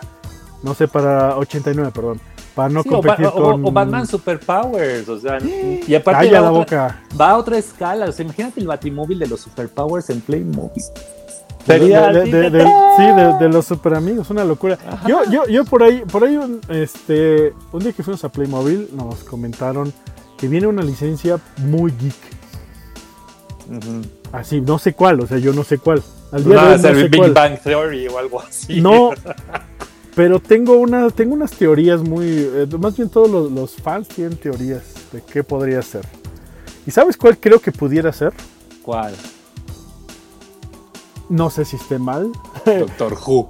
No sé, para 89, perdón. Para no competir con... o, Batman Superpowers, o sea, y aparte va, la boca. va a otra escala, o sea, imagínate el batimóvil de los Superpowers en Playmobil. Sería de, sí, de, los super amigos, una locura. Yo, yo, yo por ahí, por ahí un, este, un día que fuimos a Playmobil nos comentaron que viene una licencia muy geek. Así, no sé cuál, o sea, yo no sé cuál. Al día de hoy Big Bang Theory o algo así. No, pero tengo una, tengo unas teorías muy, eh, más bien todos los, los fans tienen teorías de qué podría ser. ¿Y sabes cuál creo que pudiera ser? ¿Cuál? No sé si esté mal. Doctor Who.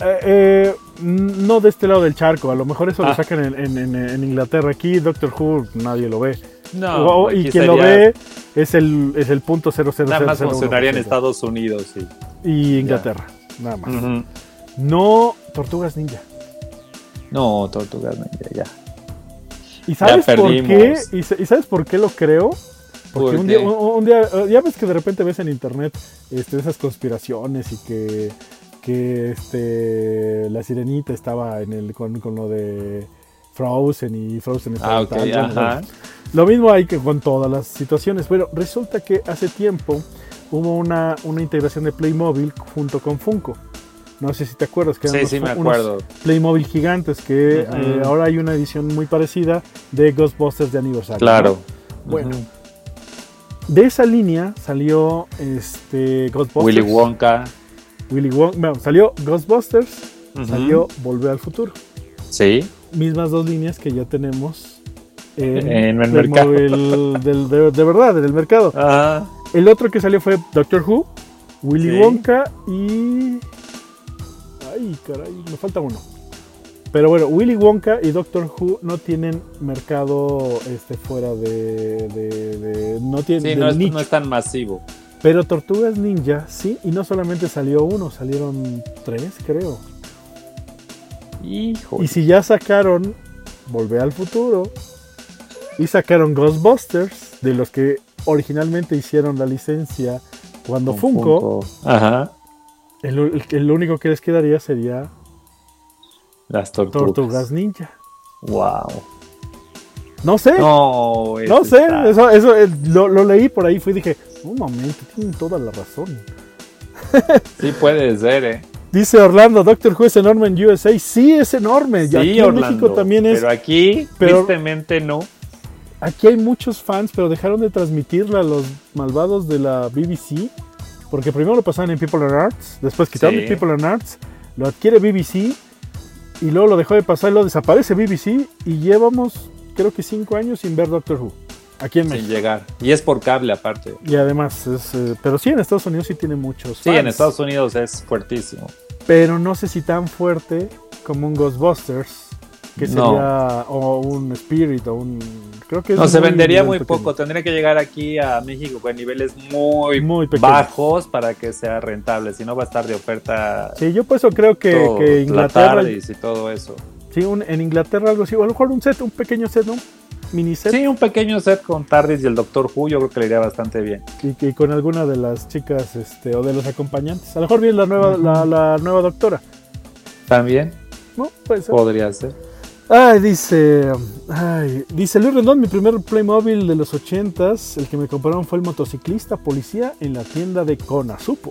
Eh, eh, no de este lado del charco, a lo mejor eso lo ah. sacan en, Inglaterra. Aquí Doctor Who nadie lo ve. No, y quien lo ve es el, es el punto 00. Nada más funcionaría en Estados Unidos sí. y Inglaterra, nada más. No Tortugas Ninja. No, Tortugas Ninja, ya. ¿Y sabes por qué? ¿Y, sabes por qué lo creo? Porque un día, un, día, ya ves que de repente ves en internet este, esas conspiraciones y que, que este, la sirenita estaba en el, con, lo de Frozen y Frozen estaba ah, Lo mismo hay que con todas las situaciones. Pero resulta que hace tiempo hubo una, una integración de Playmobil junto con Funko. No sé si te acuerdas que eran sí, me acuerdo. Playmobil gigantes que eh, ahora hay una edición muy parecida de Ghostbusters de aniversario. Claro. Bueno, de esa línea salió este Ghostbusters. Willy Wonka. Willy Wonka. Bueno, salió Ghostbusters, salió Volver al Futuro. Sí. Mismas dos líneas que ya tenemos en, el mercado. Del, de, verdad, del mercado. El otro que salió fue Doctor Who, Willy Wonka y. Ay, caray, me falta uno. Pero bueno, Willy Wonka y Doctor Who no tienen mercado este, fuera de, no tienen sí, no es, no es, tan masivo. Pero Tortugas Ninja, sí, y no solamente salió uno, salieron tres, creo. Hijo. Y si ya sacaron Volver al Futuro y sacaron Ghostbusters, de los que originalmente hicieron la licencia cuando Funko, Ajá. El único que les quedaría sería las tortugas. Tortugas ninja. Wow. No sé. No, no sé. Eso, eso eh, lo, leí por ahí. Fui y dije, un momento, tienen toda la razón. sí, puede ser, ¿eh? Dice Orlando, Doctor Who es enorme en USA. Sí, es enorme. Sí, aquí en México también es. Pero aquí, tristemente, no. Aquí hay muchos fans, pero dejaron de transmitirla a los malvados de la BBC. Porque primero lo pasaban en People and Arts, después quitaron de People and Arts, lo adquiere BBC y luego lo dejó de pasar, lo desaparece BBC y llevamos creo que cinco años sin ver Doctor Who. Aquí en México. Sin llegar. Y es por cable aparte. Y además, es, eh, pero sí, en Estados Unidos sí tiene muchos. Sí, en Estados Unidos es fuertísimo. Pero no sé si tan fuerte como un Ghostbusters que sería o un Spirit o un creo que no se vendería muy poco. Tendría que llegar aquí a México con niveles muy, muy bajos para que sea rentable. Si no va a estar de oferta sí yo por eso creo que, que Inglaterra y todo eso. Sí en Inglaterra algo así o a lo mejor un set un pequeño set no mini set. Sí un pequeño set con Tardis y el Doctor Who yo creo que le iría bastante bien. Y, con alguna de las chicas este o de los acompañantes. A lo mejor bien la nueva la, la nueva doctora. También no puede ser. Podría ser Ay, dice. Ay, dice Luis Rendón, mi primer Playmobil de los 80s, el que me compraron fue el motociclista policía en la tienda de Conasupo.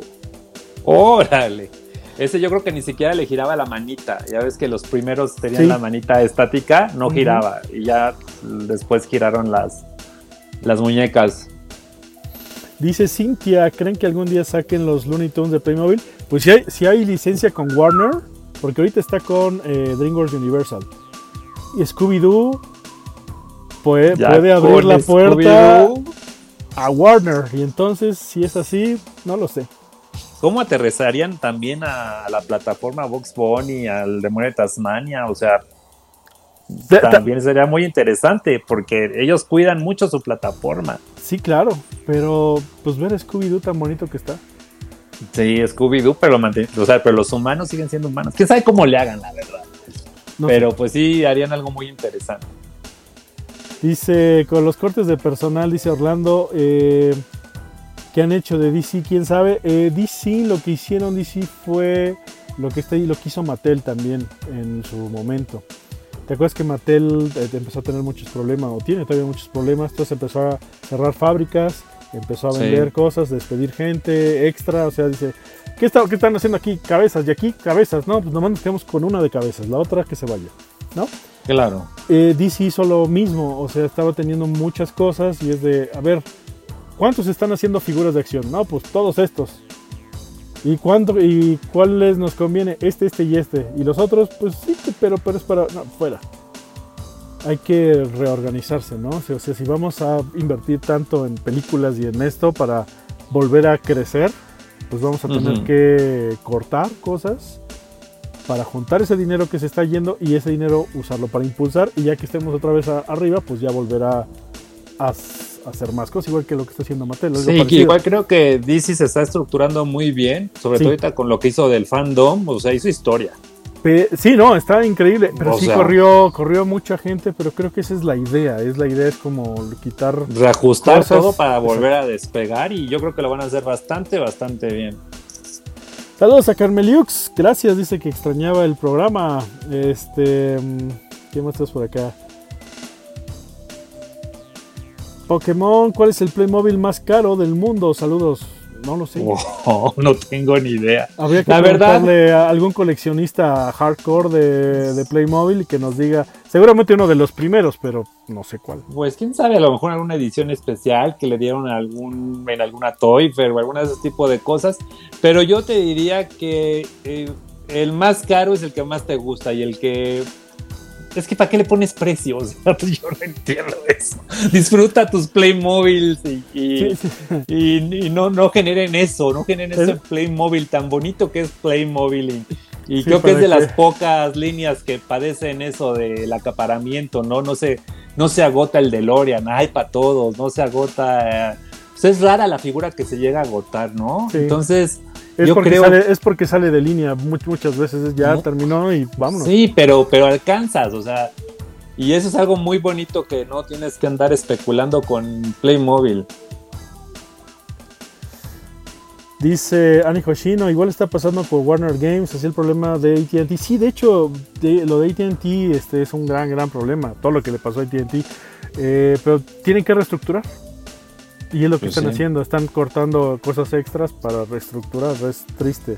Órale. Ese yo creo que ni siquiera le giraba la manita. Ya ves que los primeros tenían la manita estática, no giraba. Y ya después giraron las, las muñecas. Dice Cintia, ¿creen que algún día saquen los Looney Tunes de Playmobil? Pues si hay, si hay licencia con Warner, porque ahorita está con eh, DreamWorks Universal. Y Scooby-Doo puede, puede abrir la puerta a Warner. Y entonces, si es así, no lo sé. ¿Cómo aterrizarían también a la plataforma Vox Bunny, al demonio de Tasmania? O sea, también sería muy interesante porque ellos cuidan mucho su plataforma. Sí, claro, pero pues ver Scooby-Doo tan bonito que está. Sí, Scooby-Doo, pero, o sea, pero los humanos siguen siendo humanos. ¿Quién sabe cómo le hagan, la verdad? Pero pues sí, harían algo muy interesante. Dice, con los cortes de personal, dice Orlando, eh, ¿qué han hecho de DC? ¿Quién sabe? Eh, DC, lo que hicieron DC fue lo que, está, lo que hizo Mattel también en su momento. ¿Te acuerdas que Mattel eh, empezó a tener muchos problemas o tiene todavía muchos problemas? Entonces empezó a cerrar fábricas, empezó a vender cosas, despedir gente extra. O sea, dice, ¿qué, está, ¿qué están haciendo aquí? Cabezas, y aquí cabezas. No, pues nomás nos quedamos con una de cabezas, la otra que se vaya. ¿No? Claro. Eh, DC hizo lo mismo, o sea, estaba teniendo muchas cosas y es de, a ver, ¿cuántos están haciendo figuras de acción? No, pues todos estos. ¿Y cuánto y cuáles nos conviene? Este, este y este. Y los otros, pues sí, pero, pero es para. No, fuera. Hay que reorganizarse, ¿no? O sea, si vamos a invertir tanto en películas y en esto para volver a crecer, pues vamos a tener que cortar cosas para juntar ese dinero que se está yendo y ese dinero usarlo para impulsar. Y ya que estemos otra vez arriba, pues ya volverá a hacer más cosas, igual que lo que está haciendo Mattel. Sí, igual creo que DC se está estructurando muy bien, sobre todo ahorita con lo que hizo del fandom, o sea, hizo historia. Sí, no, está increíble, pero sí corrió, corrió mucha gente, pero creo que esa es la idea, es la idea es como quitar... Reajustar todo para volver a despegar y yo creo que lo van a hacer bastante, bastante bien. Saludos a Carmeliux, gracias, dice que extrañaba el programa. Este, mm, ¿qué más estás por acá? Pokémon, ¿cuál es el Playmobil más caro del mundo? Saludos. No lo sé. Oh, no tengo ni idea. Habría que preguntarle a algún coleccionista hardcore de, de, Playmobil y que nos diga, seguramente uno de los primeros, pero no sé cuál. Pues quién sabe, a lo mejor alguna edición especial que le dieron algún, en alguna Toy Fair o alguna de ese tipo de cosas. Pero yo te diría que eh, el más caro es el que más te gusta y el que es que ¿para qué le pones precios? Pues yo no entiendo eso. Disfruta tus Playmobil y, y, no, no generen eso, no generen ese Playmobil tan bonito que es Playmobil. Y, creo que es de las pocas líneas que padecen eso del acaparamiento, ¿no? No se, no se agota el DeLorean, hay para todos, no se agota. Eh, pues es rara la figura que se llega a agotar, ¿no? Entonces es, porque sale, es porque sale de línea muchas veces, ya terminó y vámonos. Sí, pero, pero alcanzas, o sea, y eso es algo muy bonito que no tienes que andar especulando con Playmobil. Dice Ani Hoshino, igual está pasando por Warner Games, así el problema de ATT. Sí, de hecho, lo de ATT este, es un gran, gran problema, todo lo que le pasó a ATT. Eh, pero tienen que reestructurar. Y es lo que pues están haciendo, están cortando cosas extras para reestructurar, es triste.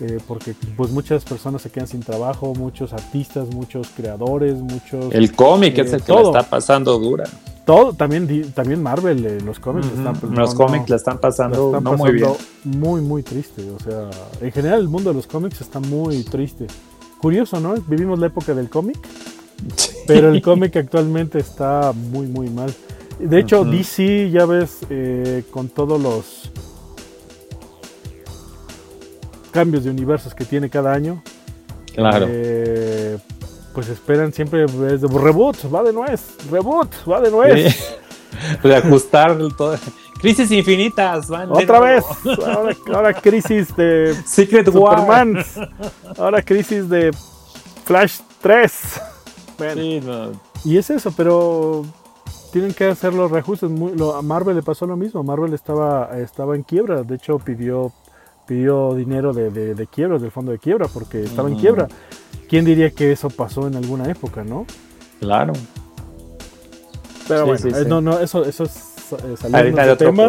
Eh, porque pues muchas personas se quedan sin trabajo, muchos artistas, muchos creadores, muchos... El cómic es el que está pasando dura. Todo, también, también Marvel, eh, los cómics están... Pues, los cómics la están pasando muy bien. Muy, muy triste. O sea, en general el mundo de los cómics está muy triste. Curioso, ¿no? Vivimos la época del cómic, pero el cómic actualmente está muy, muy mal. De hecho, DC, ya ves, eh, con todos los cambios de universos que tiene cada año. Claro. Eh, pues esperan siempre es de, reboot, va de nuez, reboot, va de nuez. de ajustar todo. Crisis infinitas, van Otra vez. Ahora, crisis de Secret Superman. Ahora crisis de Flash 3. Y es eso, pero tienen que hacer los reajustes. a Marvel le pasó lo mismo. Marvel estaba, estaba en quiebra. De hecho, pidió, pidió dinero de, de, quiebra, del fondo de quiebra, porque estaba en quiebra. ¿Quién diría que eso pasó en alguna época, no? Claro. Pero bueno, eh, no, no, eso, eso es eh, saliendo de, tema.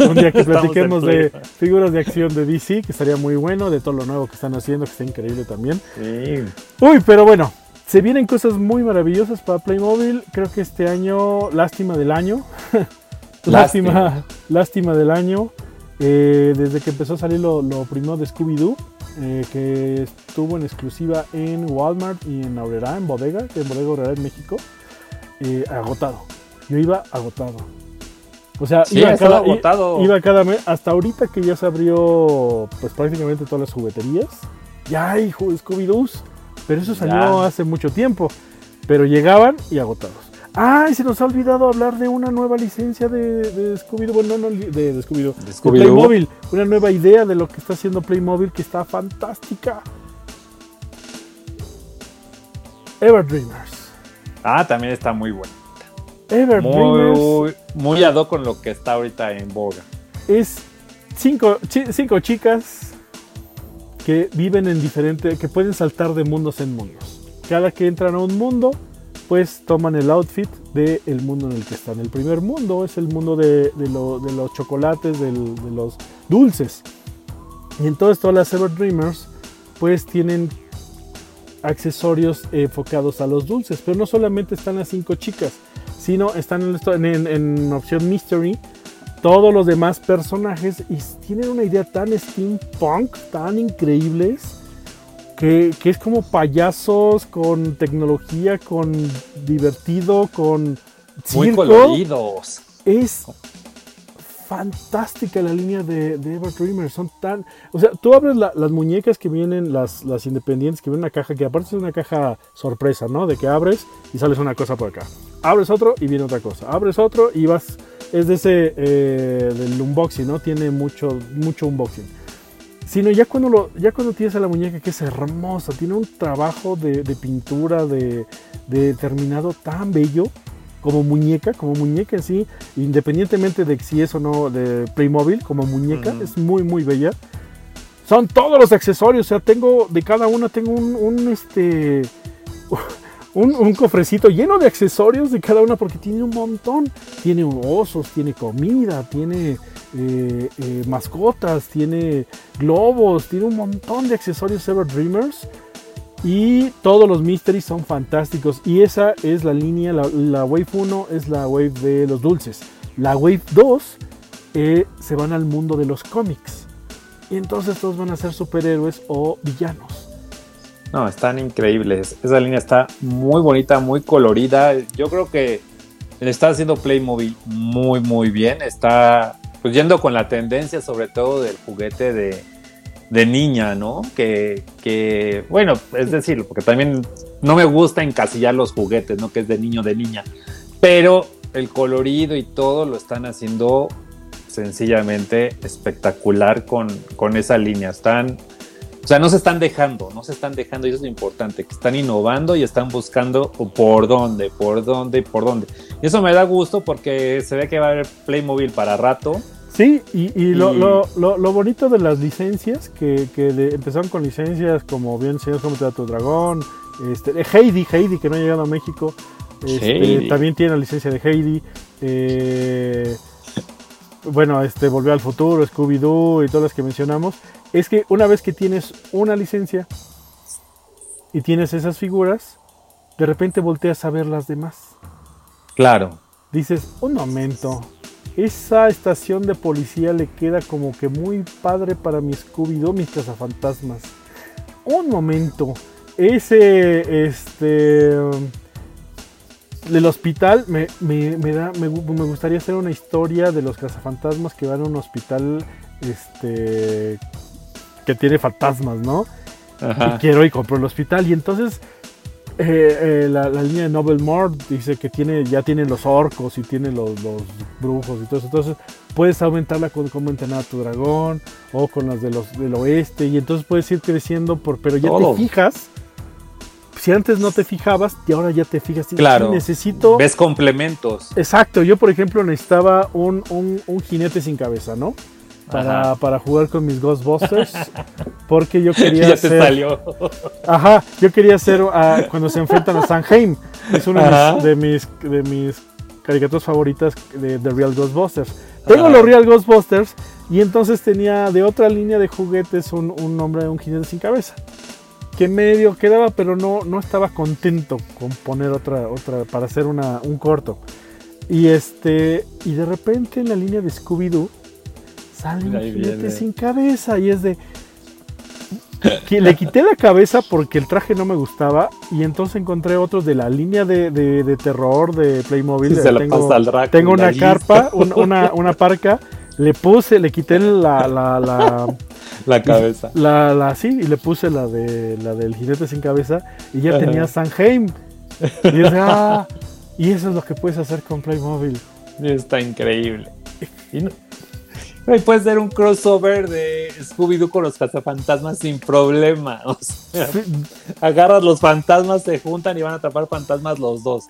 Un día que platiquemos de figuras de acción de DC, que estaría muy bueno, de todo lo nuevo que están haciendo, que está increíble también. Sí. Uy, pero bueno, se vienen cosas muy maravillosas para Playmobil. Creo que este año, lástima del año. lástima, lástima del año. Eh, desde que empezó a salir lo, primero de Scooby-Doo. eh, que estuvo en exclusiva en Walmart y en Aurrera, en Bodega, en Bodega Aurrera en México, eh, agotado. Yo iba agotado. O sea, Sí, iba, cada, agotado. iba cada mes, hasta ahorita que ya se abrió pues prácticamente todas las jugueterías, ya hay Scooby-Doos, pero eso salió Ya. hace mucho tiempo, pero llegaban y agotados. Ay, se nos ha olvidado hablar de una nueva licencia de, de Scooby-Doo, bueno, no, de, de Scooby-Doo, De. Playmobil, una nueva idea de lo que está haciendo Playmobil que está fantástica. Ever Dreamers. Ah, también está muy bueno. Ever Dreamers Muy, muy ad hoc con lo que está ahorita en boga. es cinco, cinco chicas que viven en diferentes, que pueden saltar de mundos en mundos. Cada que entran a un mundo, pues toman el outfit del mundo en el que están. El primer mundo es el mundo de, de lo- de los chocolates, de los dulces. Y entonces todas las Ever Dreamers, pues tienen accesorios enfocados a los dulces. Pero no solamente están las cinco chicas, sino están en- en- en opción Mystery todos los demás personajes y tienen una idea tan steampunk, tan increíbles, que, que es como payasos con tecnología, con divertido, con Muy circo. coloridos. Es fantástica la línea de, de Ever Dreamer. Son tan. O sea, tú abres la- las muñecas que vienen, las, las independientes, que vienen en una caja, que aparte es una caja sorpresa, ¿no? De que abres y sales una cosa por acá. Abres otro y viene otra cosa. Abres otro y vas. Es de ese. eh, del unboxing, ¿no? Tiene mucho, mucho unboxing. Sino ya cuando, lo, ya cuando tienes a la muñeca que es hermosa, tiene un trabajo de, de pintura, de, de terminado tan bello como muñeca, como muñeca en sí, independientemente de si es o no de Playmobil, como muñeca, es muy, muy bella. Son todos los accesorios, o sea, tengo, de cada una tengo un, un, este, un, cofrecito lleno de accesorios de cada una porque tiene un montón. Tiene osos, tiene comida, tiene eh, eh, mascotas, tiene globos, tiene un montón de accesorios Ever Dreamers. Y todos los mysteries son fantásticos. Y esa es la línea, la, la Wave 1 es la Wave de los dulces. La Wave 2 eh, se van al mundo de los cómics. Y entonces todos van a ser superhéroes o villanos. No, están increíbles. Esa línea está muy bonita, muy colorida. Yo creo que le está haciendo Playmobil muy, muy bien. Está pues yendo con la tendencia, sobre todo del juguete de, de niña, ¿no? Que, que, bueno, es decir, porque también no me gusta encasillar los juguetes, ¿no? Que es de niño, de niña. Pero el colorido y todo lo están haciendo sencillamente espectacular con, con esa línea. Están o sea, no se están dejando, no se están dejando, y eso es lo importante, que están innovando y están buscando por dónde, por dónde, por dónde. Y eso me da gusto porque se ve que va a haber Playmobil para rato. Sí, y, y lo, Y- Lo, lo- lo bonito de las licencias, que, que de- empezaron con licencias como bien Señor Cómo te da tu dragón, este, Heidi, Heidi que no ha llegado a México, este, también tiene la licencia de Heidi, eh, bueno, este, Volvió al Futuro, Scooby-Doo y todas las que mencionamos, es que una vez que tienes una licencia y tienes esas figuras, de repente volteas a ver las demás Claro. dices, un momento, esa estación de policía le queda como que muy padre para mi Scooby-Doo, mis cazafantasmas. Un momento, ese, este, del hospital, me, me- me da, me, me gustaría hacer una historia de los cazafantasmas que van a un hospital, este, que tiene fantasmas, ¿no? y Ajá. quiero y compro el hospital. Y entonces eh, eh, la, la línea de Noble Mord dice que tiene, ya tiene los orcos y tiene los, los brujos y todo eso. Entonces puedes aumentarla con cómo entrenar a tu dragón o con las de los del oeste. Y entonces puedes ir creciendo, por, pero ya Todo. te fijas. Si antes no te fijabas y ahora ya te fijas. Claro. sí, necesito. Ves complementos. Exacto, yo por ejemplo necesitaba un, un- un jinete sin cabeza, ¿no? Para, para jugar con mis Ghostbusters. Porque yo quería ya te hacer- salió. Ajá, yo quería hacer ah, cuando se enfrentan a Sanheim. Es una de mis, de mis, de mis caricaturas favoritas de, de Real Ghostbusters. Tengo Ajá. los Real Ghostbusters y entonces tenía de otra línea de juguetes un, un nombre de un jinete sin cabeza. Que medio quedaba, pero no, no estaba contento con poner otra, otra para hacer una, un corto. Y este, y de repente en la línea de Scooby-Doo sale un jinete sin cabeza y es de. que le quité la cabeza porque el traje no me gustaba y entonces encontré otros de la línea de, de- de terror de Playmobil. Se la tengo pasa al Drácula, tengo una carpa, un- una, una parca, le puse, le quité la, la, la, La cabeza. la, la- sí, y le puse la de la del jinete sin cabeza y ya tenía Sanheim. Y, decía, "Ah", y eso es lo que puedes hacer con Playmobil. Está increíble. Y no- puede ser un crossover de Scooby-Doo con los cazafantasmas sin problema. O sea, Sí, agarras los fantasmas, se juntan y van a atrapar fantasmas los dos.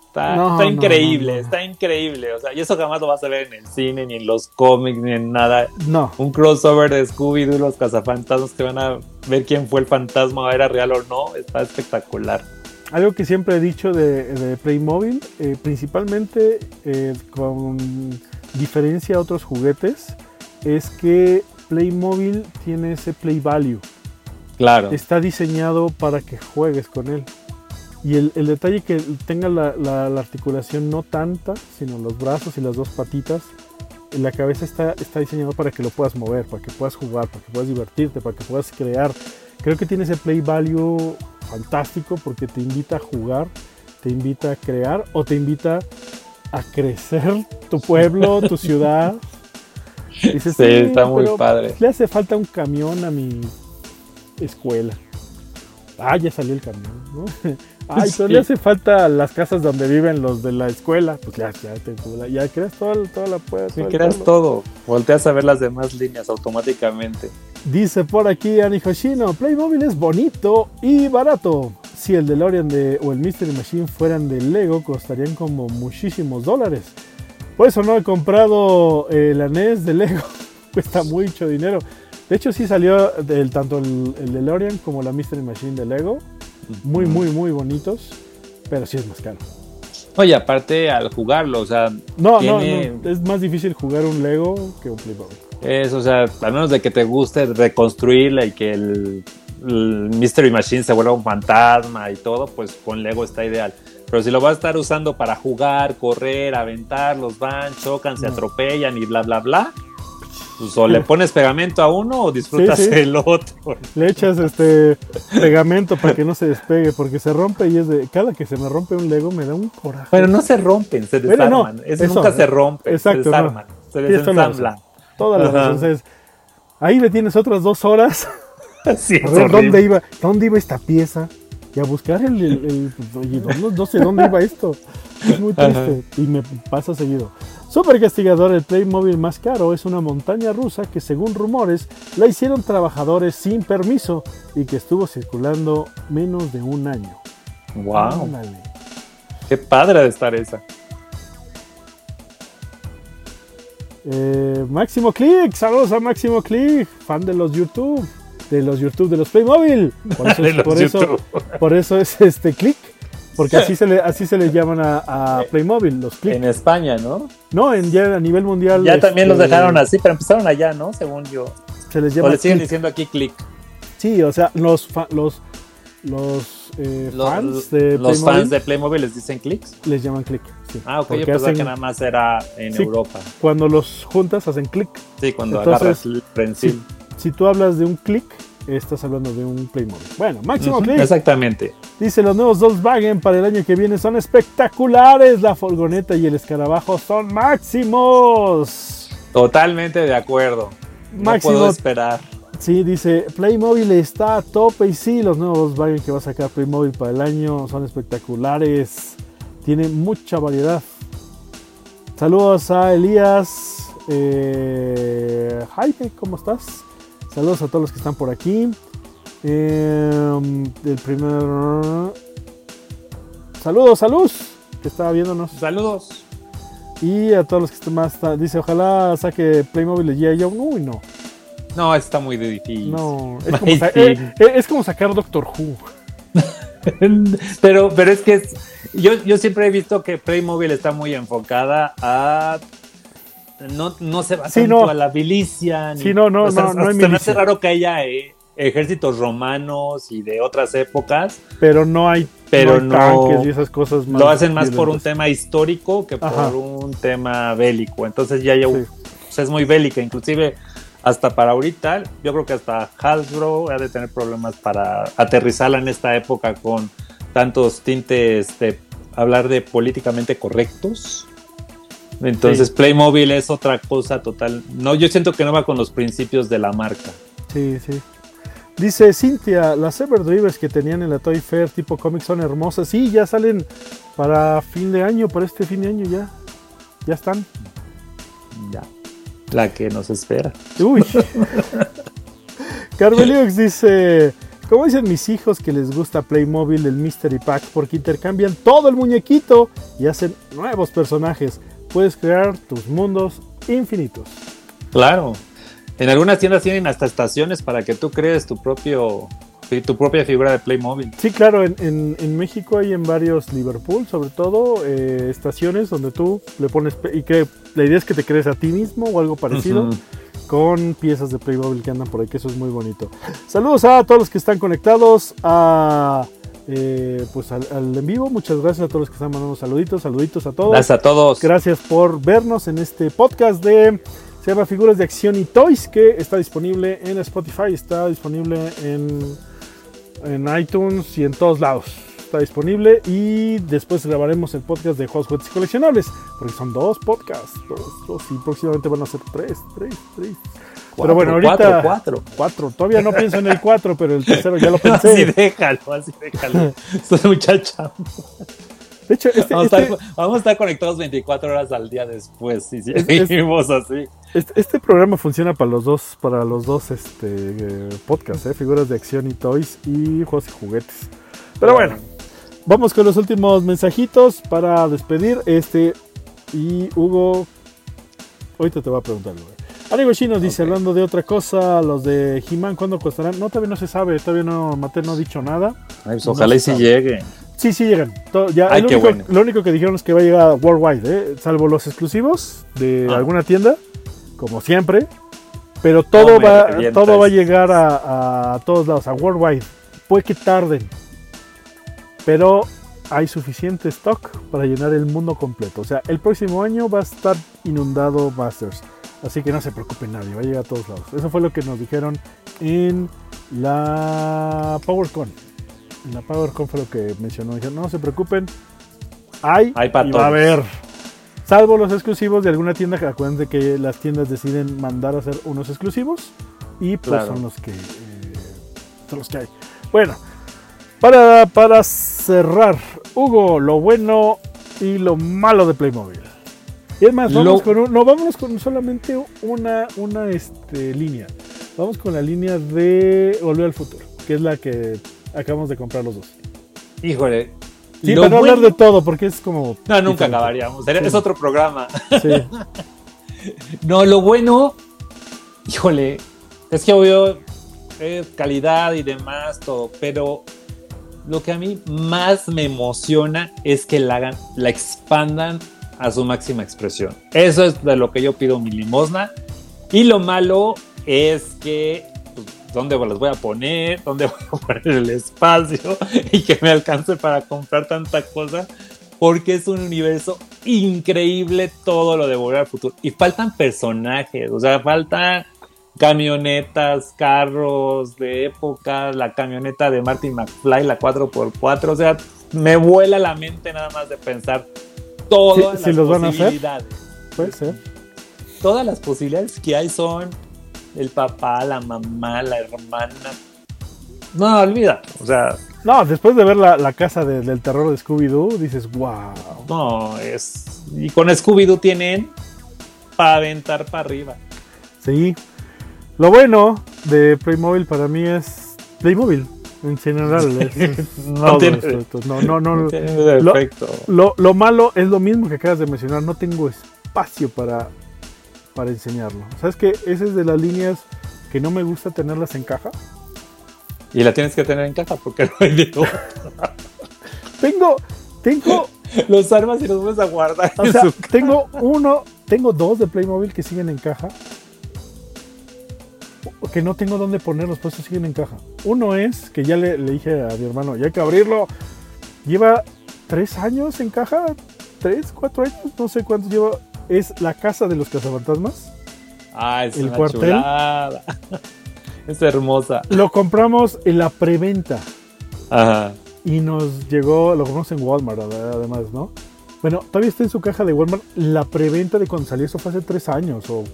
Está, No, está no, increíble, no, no. está increíble. O sea, y eso jamás lo vas a ver en el cine, ni en los cómics, ni en nada. No, Un crossover de Scooby-Doo y los cazafantasmas que van a ver quién fue el fantasma, era real o no. Está espectacular. Algo que siempre he dicho de, de Playmobil, eh, principalmente eh, con diferencia a otros juguetes, es que Playmobil tiene ese play value. Claro. Está diseñado para que juegues con él. Y el, el detalle que tenga la, la- la articulación no tanta, sino los brazos y las dos patitas, la cabeza está, está diseñado para que lo puedas mover, para que puedas jugar, para que puedas divertirte, para que puedas crear. Creo que tiene ese play value fantástico porque te invita a jugar, te invita a crear o te invita a crecer tu pueblo, tu ciudad. Dices, Sí, está muy padre. Le hace falta un camión a mi escuela. Ah, ya salió el camión, ¿no? Ay, Sí. le hace falta las casas donde viven los de la escuela. Pues ya, ya, te, ya creas toda, toda la puerta. Si creas todo, volteas a ver las demás líneas automáticamente. Dice por aquí Ani Hoshino, Playmobil es bonito y barato. Si el DeLorean de, o el Mystery Machine fueran de Lego, costarían como muchísimos dólares. Por eso no he comprado eh, la NES de Lego. Cuesta mucho dinero. De hecho, sí salió del, tanto el, el DeLorean como la Mystery Machine de Lego. Muy, muy, muy bonitos. Pero sí es más caro. Oye, aparte al jugarlo, o sea, No, Tiene- no, no. Es más difícil jugar un Lego que un Playmobil. es, o sea, al menos de que te guste reconstruirla y que el, el Mystery Machine se vuelva un fantasma y todo, pues con Lego está ideal. Pero si lo vas a estar usando para jugar, correr, aventar, los van, chocan, se No. atropellan y bla, bla, bla, pues o le pones pegamento a uno o disfrutas Sí, sí. el otro. Le echas este pegamento para que no se despegue, porque se rompe y es de. Cada que se me rompe un Lego me da un coraje. Pero no se rompen, se no, desarman. Eso eso, nunca se rompe, exacto, se desarman, se Tienes toda la desensamblan. Todas las Ajá. veces. Ahí me tienes otras dos horas. Sí, A ver dónde iba, dónde iba esta pieza. Y a buscar el. el- el- oye, no, no sé dónde iba esto. Es muy triste. Y me pasa seguido. Super castigador, el Playmobil más caro es una montaña rusa que según rumores la hicieron trabajadores sin permiso y que estuvo circulando menos de un año. Wow, Ándale. qué padre de estar esa. Eh, Máximo Click, saludos a Máximo Click, fan de los YouTube, de los YouTube de los Playmobil. Por eso, por eso es este Click, porque así se le, así se le llaman a, a Playmobil, los Click. En España, ¿no? No, en, ya a nivel mundial. Ya también los este, dejaron así, pero empezaron allá, ¿no? Según yo. Se les O llama le siguen Click. diciendo aquí click. Sí, o sea, los, fa- los, los, eh, Los, fans de los Playmobil fans de Playmobil les dicen clicks. les llaman Click. sí. Ah, ok, yo pensaba hacen- que nada más era en Sí. Europa. Cuando los juntas hacen click. Sí, cuando Entonces, agarras el prensil. Si tú hablas de un click, estás hablando de un Playmobil. Bueno, Máximo Ujú, Click. Exactamente. Dice, los nuevos Volkswagen para el año que viene son espectaculares. La furgoneta y el escarabajo son máximos. Totalmente de acuerdo. No Máximo. puedo esperar. Sí, dice, Playmobil está a tope y sí, los nuevos Volkswagen que va a sacar Playmobil para el año son espectaculares. Tiene mucha variedad. Saludos a Elías. Eh, Jaime, ¿cómo estás? Saludos a todos los que están por aquí. Eh, el primer... Saludos Luz, que estaba viéndonos. Saludos. Y a todos los que están más... Dice, ojalá saque Playmobil de G.I. Joe. Uy, no. No, está muy difícil. No, es como, Ay, sa- sí. eh, eh, es como sacar Doctor Who. pero, pero es que es- yo, yo siempre he visto que Playmobil está muy enfocada a. No, no se va Sí, no. a la milicia. Sí, no, no, no, no hay Se me hace raro que haya eh, ejércitos romanos y de otras épocas. Pero no hay, Pero no hay no- tanques y esas cosas más. Lo hacen más por un tema histórico que por Ajá. un tema bélico. Entonces ya, ya Sí. o sea, es muy bélica. Inclusive hasta para ahorita, yo creo que hasta Hasbro ha de tener problemas para aterrizarla en esta época con tantos tintes de hablar de políticamente correctos. Entonces Playmobil es otra cosa total. No, yo siento que no va con los principios de la marca. Sí, sí. Dice Cintia, las Everdrivers que tenían en la Toy Fair tipo cómics son hermosas. Sí, ya salen para fin de año, para este fin de año ya. Ya están. Ya. La que nos espera. Uy. Carmeliox dice, ¿cómo dicen mis hijos que les gusta Playmobil el Mystery Pack? Porque intercambian todo el muñequito y hacen nuevos personajes. Puedes crear tus mundos infinitos. Claro. En algunas tiendas tienen hasta estaciones para que tú crees tu propio tu propia figura de Playmobil. Sí, claro, en, en, México hay en varios Liverpool, sobre todo, eh, estaciones donde tú le pones y que la idea es que te crees a ti mismo o algo parecido. Con piezas de Playmobil que andan por ahí, que eso es muy bonito. Saludos a todos los que están conectados a eh, pues al, en vivo. Muchas gracias a todos los que están mandando saluditos, saluditos a todos. Gracias a todos. Gracias por vernos en este podcast de se llama Figuras de Acción y Toys, que está disponible en Spotify, está disponible en, en iTunes y en todos lados. Está disponible y después grabaremos el podcast de juegos, juguetes y coleccionables, porque son dos podcasts, dos, y próximamente van a ser tres, tres, tres. Pero bueno, ahorita. Cuatro, cuatro. Cuatro. Todavía no pienso en el cuatro, pero el tercero ya lo pensé. así déjalo, así déjalo. Soy muchacha. De hecho, este, vamos, este a estar, conectados 24 horas al día después. Si seguimos así. Este, programa funciona para los dos, para los dos este, eh, podcasts, eh, figuras de acción y toys y juegos y juguetes. Pero bueno, vamos con los últimos mensajitos para despedir. Este y Hugo, ahorita te voy a preguntar. Amigo Chino dice, hablando de otra cosa, los de He-Man, ¿cuándo costarán? No, todavía no se sabe, todavía no, Mate no ha dicho nada. Pues ojalá y si llegue. Sí, sí llegan. ya, lo, único, que dijeron es que va a llegar worldwide, ¿eh? salvo los exclusivos de ah. alguna tienda, como siempre. Pero todo, va, todo va a llegar a, todos lados, a worldwide. Puede que tarden, pero hay suficiente stock para llenar el mundo completo. O sea, el próximo año va a estar inundado Masters. Así que no se preocupe nadie, va a llegar a todos lados. Eso fue lo que nos dijeron en la PowerCon en la PowerCon fue lo que mencionó. Dijeron, no se preocupen, hay, hay para y va a haber. Salvo los exclusivos de alguna tienda, que acuérdense que las tiendas deciden mandar a hacer unos exclusivos y pues son los que eh, son los que hay. Bueno, para, para cerrar, Hugo, lo bueno y lo malo de Playmobil. Y es más, vamos con no, vámonos con solamente una, una este, línea. Vamos con la línea de Volver al Futuro, que es la que acabamos de comprar los dos. Híjole. Sí, para no hablar de todo, porque es como. No, nunca acabaríamos. Es otro programa. Sí. no, lo bueno. Híjole. Es que obvio. calidad y demás, todo. Pero lo que a mí más me emociona es que la hagan, la expandan a su máxima expresión. Eso es de lo que yo pido mi limosna. Y lo malo es que dónde las voy a poner, dónde voy a poner el espacio y que me alcance para comprar tanta cosa, porque es un universo increíble todo lo de Volver al Futuro. Y faltan personajes, o sea, faltan camionetas, carros de época, la camioneta de Martin McFly, la 4x4, o sea, me vuela la mente nada más de pensar todas las los posibilidades. Van a hacer, puede ser. Todas las posibilidades que hay son el papá, la mamá, la hermana. No, olvida, o sea. No, después de ver la, casa del terror de Scooby-Doo, dices, wow. No, es. Y con Scooby-Doo tienen para aventar para arriba. Sí. Lo bueno de Playmobil para mí es Playmobil en general. no, tiene, no, no, no, lo, lo, lo, malo es lo mismo que acabas de mencionar. No tengo espacio para para enseñarlo. ¿Sabes que Esa es de las líneas que no me gusta tenerlas en caja. Y la tienes que tener en caja porque no hay de tengo, tengo... Los armas y los vas a guardar. O sea, tengo uno, tengo dos de Playmobil que siguen en caja. Que no tengo dónde ponerlos, pues siguen en caja. Uno es, que ya le, le dije a mi hermano, ya hay que abrirlo. Lleva tres años en caja, tres, cuatro años, no sé cuántos lleva es La Casa de los Cazafantasmas. Ah, es El una cuartel. chulada. es hermosa. Lo compramos en la preventa Ajá. y nos llegó, lo compramos en Walmart ade- además, ¿no? Bueno, todavía está en su caja de Walmart la preventa de cuando salió, eso fue hace tres años o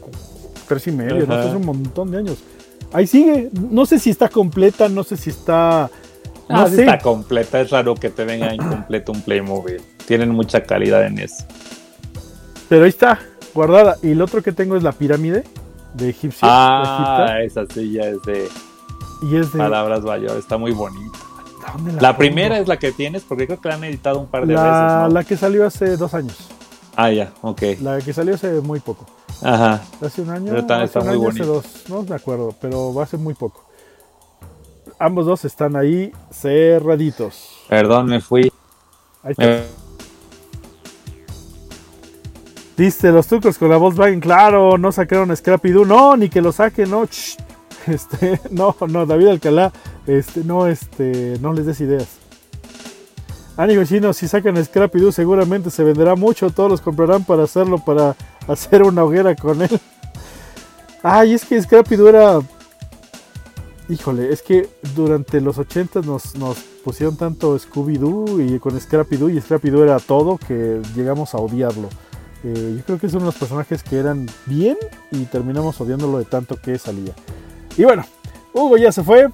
tres y medio, no Ajá. sé, hace un montón de años. Ahí sigue, no sé si está completa, no sé si está... No Ah, sé, está completa. Es raro que te venga incompleto un Playmobil. Tienen mucha calidad en eso. pero ahí está, guardada. Y el otro que tengo es la pirámide de Egipcio. de Ah, esa sí ya es de y es de... palabras mayores. Está muy bonita. ¿dónde La pongo? primera es la que tienes porque creo que la han editado un par de la, veces. ¿no? la que salió hace dos años. Ah, ya, ok. La que salió hace muy poco. Ajá. Hace un año. También hace está un muy año, hace dos. No me acuerdo, pero va a ser muy poco. Ambos dos están ahí cerraditos. Perdón, me fui. Ahí está. Me- Diste los trucos con la Volkswagen, claro, no sacaron Scrappy Doo, no, ni que lo saquen, no, este, no, no, David Alcalá, este, no, este, no les des ideas. Ánimo chino, si sacan Scrappy Doo seguramente se venderá mucho, todos los comprarán para hacerlo, para hacer una hoguera con él. Ay, es que Scrappy Doo era, híjole, es que durante los 80 nos, nos pusieron tanto Scooby-Doo y con Scrappy Doo y Scrappy Doo era todo que llegamos a odiarlo. Eh, yo creo que es uno de los personajes que eran bien y terminamos odiándolo de tanto que salía. Y bueno, Hugo ya se fue.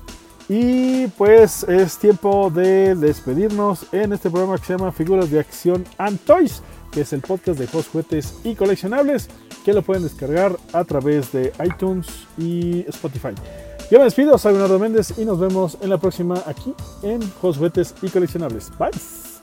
Y pues es tiempo de despedirnos en este programa que se llama Figuras de Acción and Toys, que es el podcast de juegos, juguetes y coleccionables, que lo pueden descargar a través de iTunes y Spotify. Yo me despido, soy Leonardo Méndez y nos vemos en la próxima aquí en Juegos, Juguetes y Coleccionables. Bye.